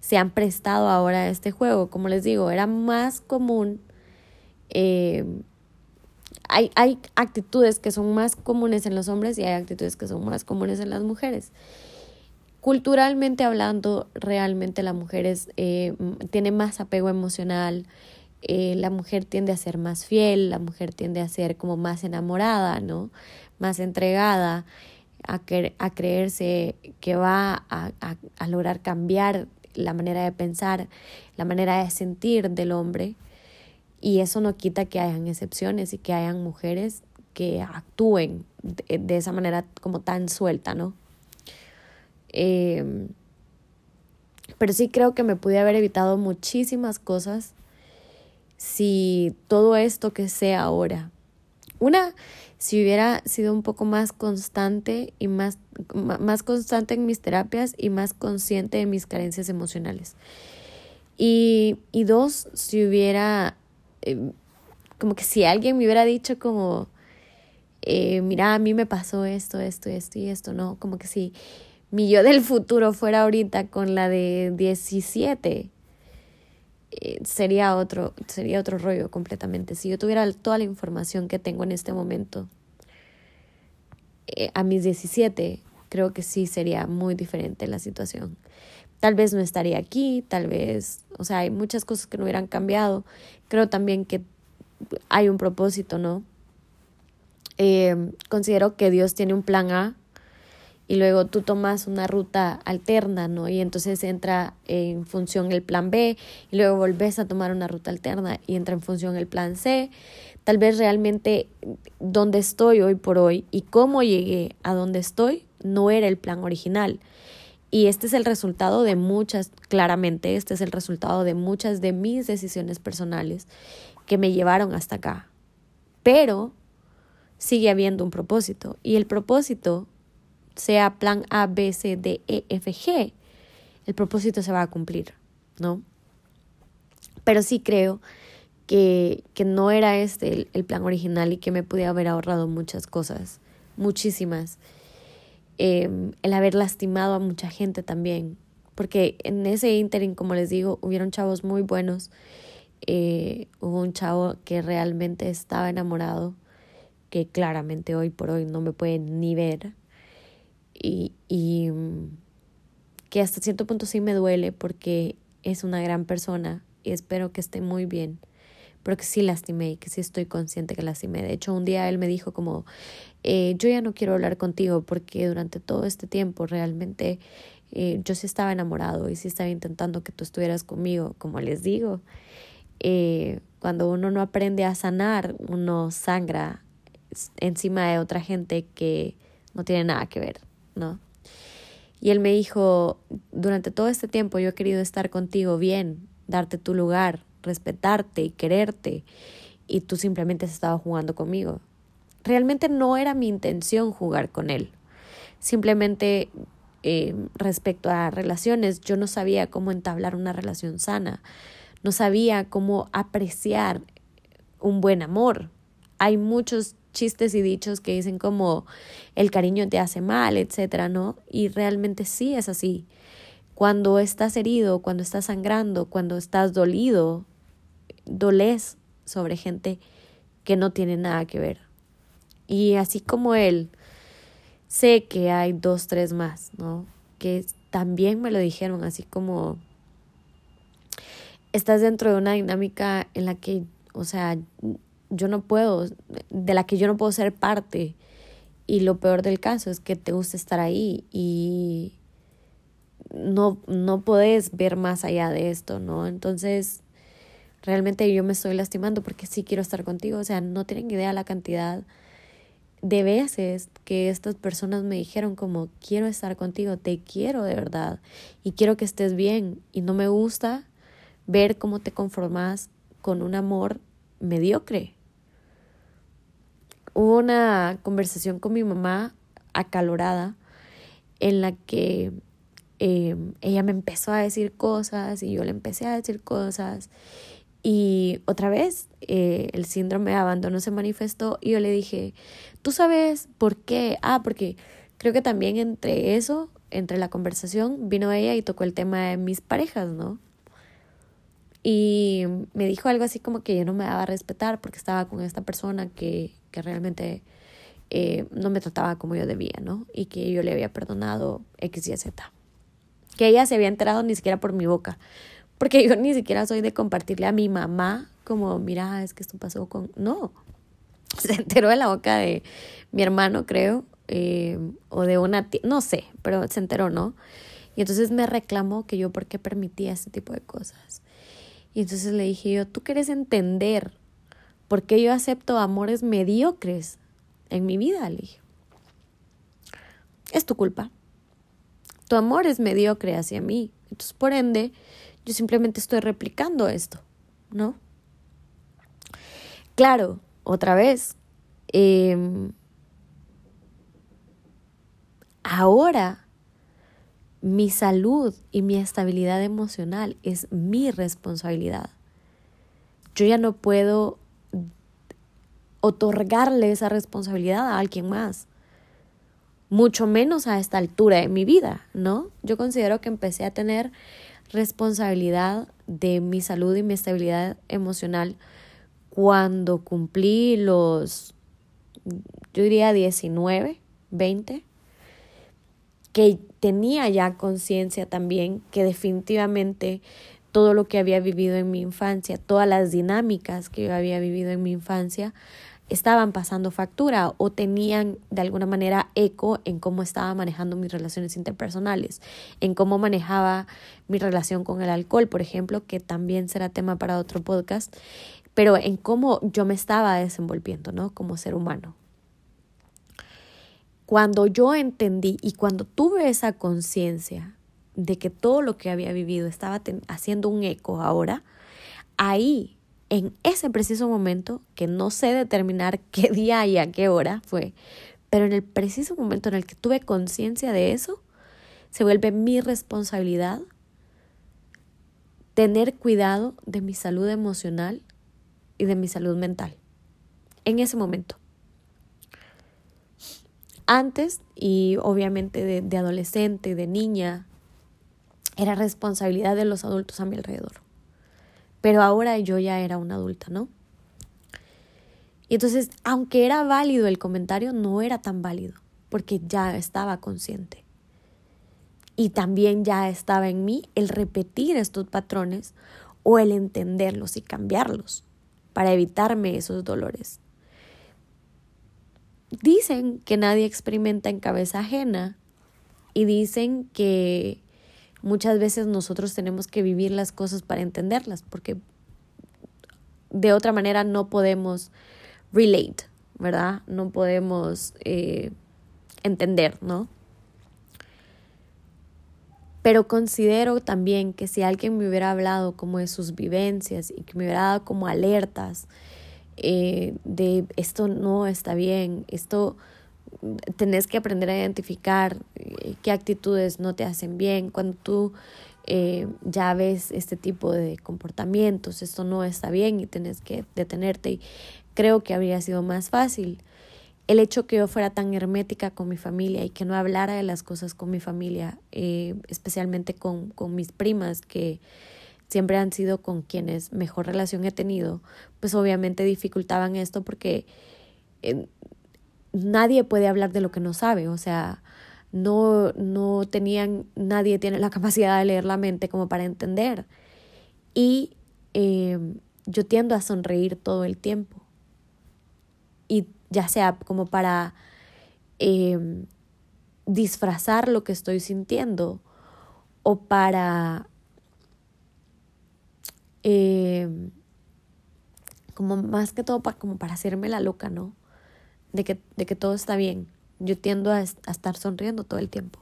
Speaker 1: se han prestado ahora a este juego. Como les digo, era más común eh, hay, hay actitudes que son más comunes en los hombres y hay actitudes que son más comunes en las mujeres. Culturalmente hablando, realmente la mujer es, eh, tiene más apego emocional, eh, la mujer tiende a ser más fiel, la mujer tiende a ser como más enamorada, ¿no? Más entregada, a, a creerse que va a, a lograr cambiar la manera de pensar, la manera de sentir del hombre. Y eso no quita que hayan excepciones y que hayan mujeres que actúen de, esa manera como tan suelta, ¿no? Em, pero sí creo que me pude haber evitado muchísimas cosas si todo esto que sé ahora, una, si hubiera sido un poco más constante y más, más constante en mis terapias y más consciente de mis carencias emocionales. Y, y dos, si hubiera, eh, como que si alguien me hubiera dicho como, eh, mira, a mí me pasó esto, esto, esto y esto, ¿no? Como que si mi yo del futuro fuera ahorita con la de 17, eh, sería otro, sería otro rollo completamente. Si yo tuviera toda la información que tengo en este momento, a mis 17, creo que sí sería muy diferente la situación. Tal vez no estaría aquí, tal vez, o sea, hay muchas cosas que no hubieran cambiado. Creo también que hay un propósito, ¿no? Eh, considero que Dios tiene un plan A y luego tú tomas una ruta alterna, ¿no? Y entonces entra en función el plan B y luego volvés a tomar una ruta alterna y entra en función el plan C. Tal vez realmente donde estoy hoy por hoy y cómo llegué a donde estoy no era el plan original. Y este es el resultado de muchas, claramente, este es el resultado de muchas de mis decisiones personales que me llevaron hasta acá. Pero sigue habiendo un propósito y el propósito sea plan A, B, C, D, E, F, G, el propósito se va a cumplir, ¿no? Pero sí creo que, que no era este el, plan original y que me pude haber ahorrado muchas cosas, muchísimas. Em, el haber lastimado a mucha gente también, porque en ese interim, como les digo, hubieron chavos muy buenos. Eh, hubo un chavo que realmente estaba enamorado, que claramente hoy por hoy no me puede ni ver y, y mm, que hasta cierto punto sí me duele porque es una gran persona y espero que esté muy bien, pero que sí lastimé y que sí estoy consciente que lastimé. De hecho, un día él me dijo como, eh, yo ya no quiero hablar contigo porque durante todo este tiempo realmente eh, yo sí estaba enamorado y sí estaba intentando que tú estuvieras conmigo, como les digo. Eh, cuando uno no aprende a sanar, uno sangra encima de otra gente que no tiene nada que ver. ¿no? Y él me dijo, durante todo este tiempo yo he querido estar contigo bien, darte tu lugar, respetarte y quererte, y tú simplemente has estado jugando conmigo. Realmente no era mi intención jugar con él. Simplemente eh, respecto a relaciones, yo no sabía cómo entablar una relación sana, no sabía cómo apreciar un buen amor. Hay muchos chistes y dichos que dicen como el cariño te hace mal, etcétera, ¿no? Y realmente sí es así. Cuando estás herido, cuando estás sangrando, cuando estás dolido, dolés sobre gente que no tiene nada que ver. Y así como él, sé que hay dos, tres más, ¿no? Que también me lo dijeron, así como estás dentro de una dinámica en la que, o sea, yo no puedo, de la que yo no puedo ser parte. Y lo peor del caso es que te gusta estar ahí y no, no podés ver más allá de esto, ¿no? Entonces, realmente yo me estoy lastimando porque sí quiero estar contigo. O sea, no tienen idea la cantidad de veces que estas personas me dijeron como quiero estar contigo, te quiero de verdad y quiero que estés bien y no me gusta ver cómo te conformas con un amor mediocre hubo una conversación con mi mamá acalorada en la que eh, ella me empezó a decir cosas y yo le empecé a decir cosas y otra vez eh, el síndrome de abandono se manifestó y yo le dije, ¿tú sabes por qué? Ah, porque creo que también entre eso, entre la conversación, vino ella y tocó el tema de mis parejas, ¿no? Y me dijo algo así como que yo no me daba a respetar porque estaba con esta persona que, que realmente eh, no me trataba como yo debía, ¿no? Y que yo le había perdonado X, Y, Z. Que ella se había enterado ni siquiera por mi boca. Porque yo ni siquiera soy de compartirle a mi mamá como, mira, es que esto pasó con... No. Se enteró de la boca de mi hermano, creo, eh, o de una tía, no sé, pero se enteró, ¿no? Y entonces me reclamó que yo por qué permitía ese tipo de cosas. Y entonces le dije yo, tú quieres entender por qué yo acepto amores mediocres en mi vida, le dije. Es tu culpa. Tu amor es mediocre hacia mí. Entonces, por ende, yo simplemente estoy replicando esto, ¿no? claro, otra vez, em, ahora mi salud y mi estabilidad emocional es mi responsabilidad. Yo ya no puedo otorgarle esa responsabilidad a alguien más, mucho menos a esta altura de mi vida, ¿no? Yo considero que empecé a tener responsabilidad de mi salud y mi estabilidad emocional cuando cumplí los, yo diría 19, 20, que tenía ya conciencia también que definitivamente todo lo que había vivido en mi infancia, todas las dinámicas que yo había vivido en mi infancia, estaban pasando factura o tenían de alguna manera eco en cómo estaba manejando mis relaciones interpersonales, en cómo manejaba mi relación con el alcohol, por ejemplo, que también será tema para otro podcast, pero en cómo yo me estaba desenvolviendo, ¿no? Como ser humano. Cuando yo entendí y cuando tuve esa conciencia de que todo lo que había vivido estaba haciendo un eco ahora, ahí en ese preciso momento, que no sé determinar qué día y a qué hora fue, pero en el preciso momento en el que tuve conciencia de eso, se vuelve mi responsabilidad tener cuidado de mi salud emocional y de mi salud mental. En ese momento. Antes, y obviamente de, de adolescente, de niña, era responsabilidad de los adultos a mi alrededor. Pero ahora yo ya era una adulta, ¿no? Y entonces, aunque era válido el comentario, no era tan válido, porque ya estaba consciente. Y también ya estaba en mí el repetir estos patrones o el entenderlos y cambiarlos para evitarme esos dolores. Dicen que nadie experimenta en cabeza ajena y dicen que muchas veces nosotros tenemos que vivir las cosas para entenderlas, porque de otra manera no podemos relate, ¿verdad? No podemos eh, entender, ¿no? Pero considero también que si alguien me hubiera hablado como de sus vivencias y que me hubiera dado como alertas eh, de esto no está bien, esto tenés que aprender a identificar eh, qué actitudes no te hacen bien. Cuando tú eh, ya ves este tipo de comportamientos, esto no está bien y tenés que detenerte. Y creo que habría sido más fácil. El hecho que yo fuera tan hermética con mi familia y que no hablara de las cosas con mi familia, eh, especialmente con, con mis primas, que siempre han sido con quienes mejor relación he tenido, pues obviamente dificultaban esto porque nadie puede hablar de lo que no sabe, o sea, no, no tenían, nadie tiene la capacidad de leer la mente como para entender. Y em, yo tiendo a sonreír todo el tiempo. Y ya sea como para em, disfrazar lo que estoy sintiendo o para em, como más que todo para, como para hacerme la loca, ¿no? De que, de que todo está bien. Yo tiendo a, estar sonriendo todo el tiempo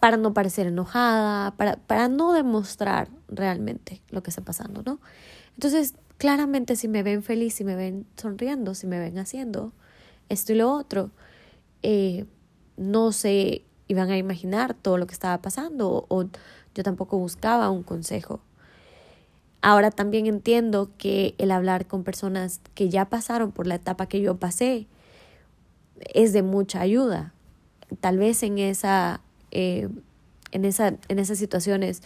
Speaker 1: para no parecer enojada, para, para no demostrar realmente lo que está pasando, ¿no? Entonces, claramente si me ven feliz, si me ven sonriendo, si me ven haciendo esto y lo otro, eh, no se iban a imaginar todo lo que estaba pasando o yo tampoco buscaba un consejo. Ahora también entiendo que el hablar con personas que ya pasaron por la etapa que yo pasé, es de mucha ayuda. Tal vez en, esa, eh, en, esa, en esas situaciones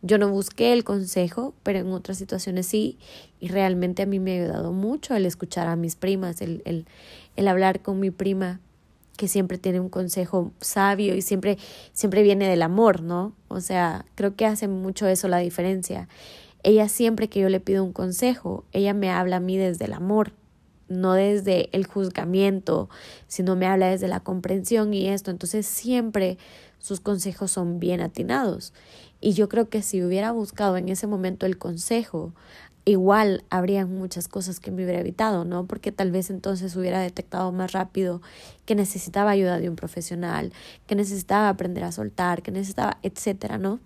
Speaker 1: yo no busqué el consejo, pero en otras situaciones sí, y realmente a mí me ha ayudado mucho el escuchar a mis primas, el, el, el hablar con mi prima que siempre tiene un consejo sabio y siempre, siempre viene del amor, ¿no? O sea, creo que hace mucho eso la diferencia. Ella siempre que yo le pido un consejo, ella me habla a mí desde el amor, no desde el juzgamiento, sino me habla desde la comprensión y esto. Entonces siempre sus consejos son bien atinados. Y yo creo que si hubiera buscado en ese momento el consejo, igual habrían muchas cosas que me hubiera evitado, ¿no? Porque tal vez entonces hubiera detectado más rápido que necesitaba ayuda de un profesional, que necesitaba aprender a soltar, que necesitaba, etcétera, ¿no?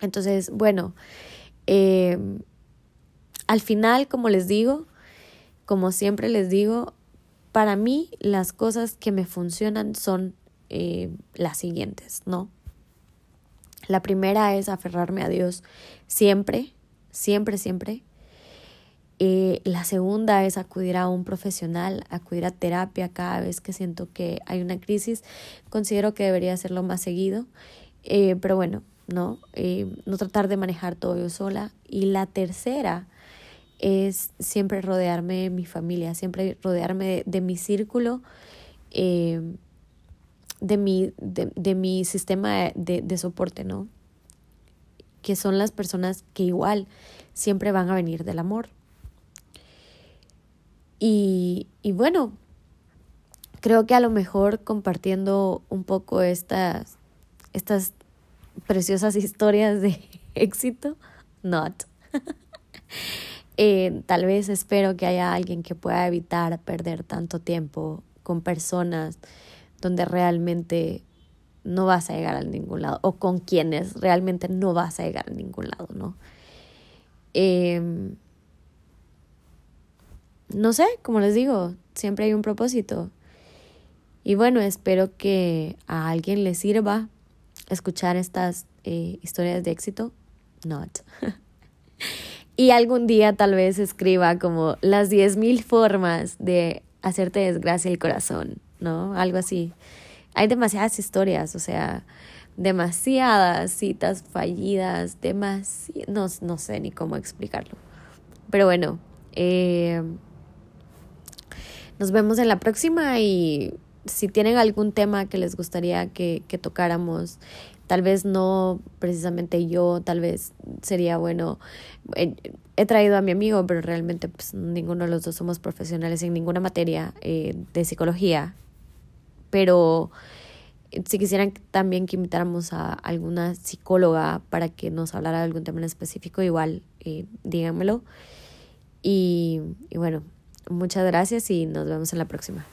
Speaker 1: Entonces, bueno, eh, al final, como les digo, como siempre les digo, para mí las cosas que me funcionan son eh, las siguientes, ¿no? La primera es aferrarme a Dios siempre, siempre, siempre. Eh, la segunda es acudir a un profesional, acudir a terapia cada vez que siento que hay una crisis. Considero que debería hacerlo más seguido, eh, pero bueno, no, eh, no tratar de manejar todo yo sola. Y la tercera es siempre rodearme de mi familia, siempre rodearme de, mi círculo, de, mi, de, de mi sistema de, de soporte, ¿no? Que son las personas que igual siempre van a venir del amor y, y bueno, creo que a lo mejor compartiendo un poco estas, estas preciosas historias de éxito, not. eh, tal vez espero que haya alguien que pueda evitar perder tanto tiempo con personas donde realmente no vas a llegar a ningún lado o con quienes realmente no vas a llegar a ningún lado, ¿no? Eh, no sé, como les digo, siempre hay un propósito. Y bueno, espero que a alguien le sirva escuchar estas eh, historias de éxito. Not. y algún día tal vez escriba como las 10.000 formas de hacerte desgracia el corazón, ¿no? Algo así. Hay demasiadas historias, o sea, demasiadas citas fallidas, demasiadas... No, no sé ni cómo explicarlo. Pero bueno, eh, nos vemos en la próxima y si tienen algún tema que les gustaría que, que tocáramos, tal vez no precisamente yo, tal vez sería bueno. Eh, he, traído a mi amigo, pero realmente pues, ninguno de los dos somos profesionales en ninguna materia eh, de psicología. Pero eh, si quisieran también que invitáramos a alguna psicóloga para que nos hablara de algún tema en específico, igual díganmelo. Y, y bueno, Muchas gracias y nos vemos en la próxima.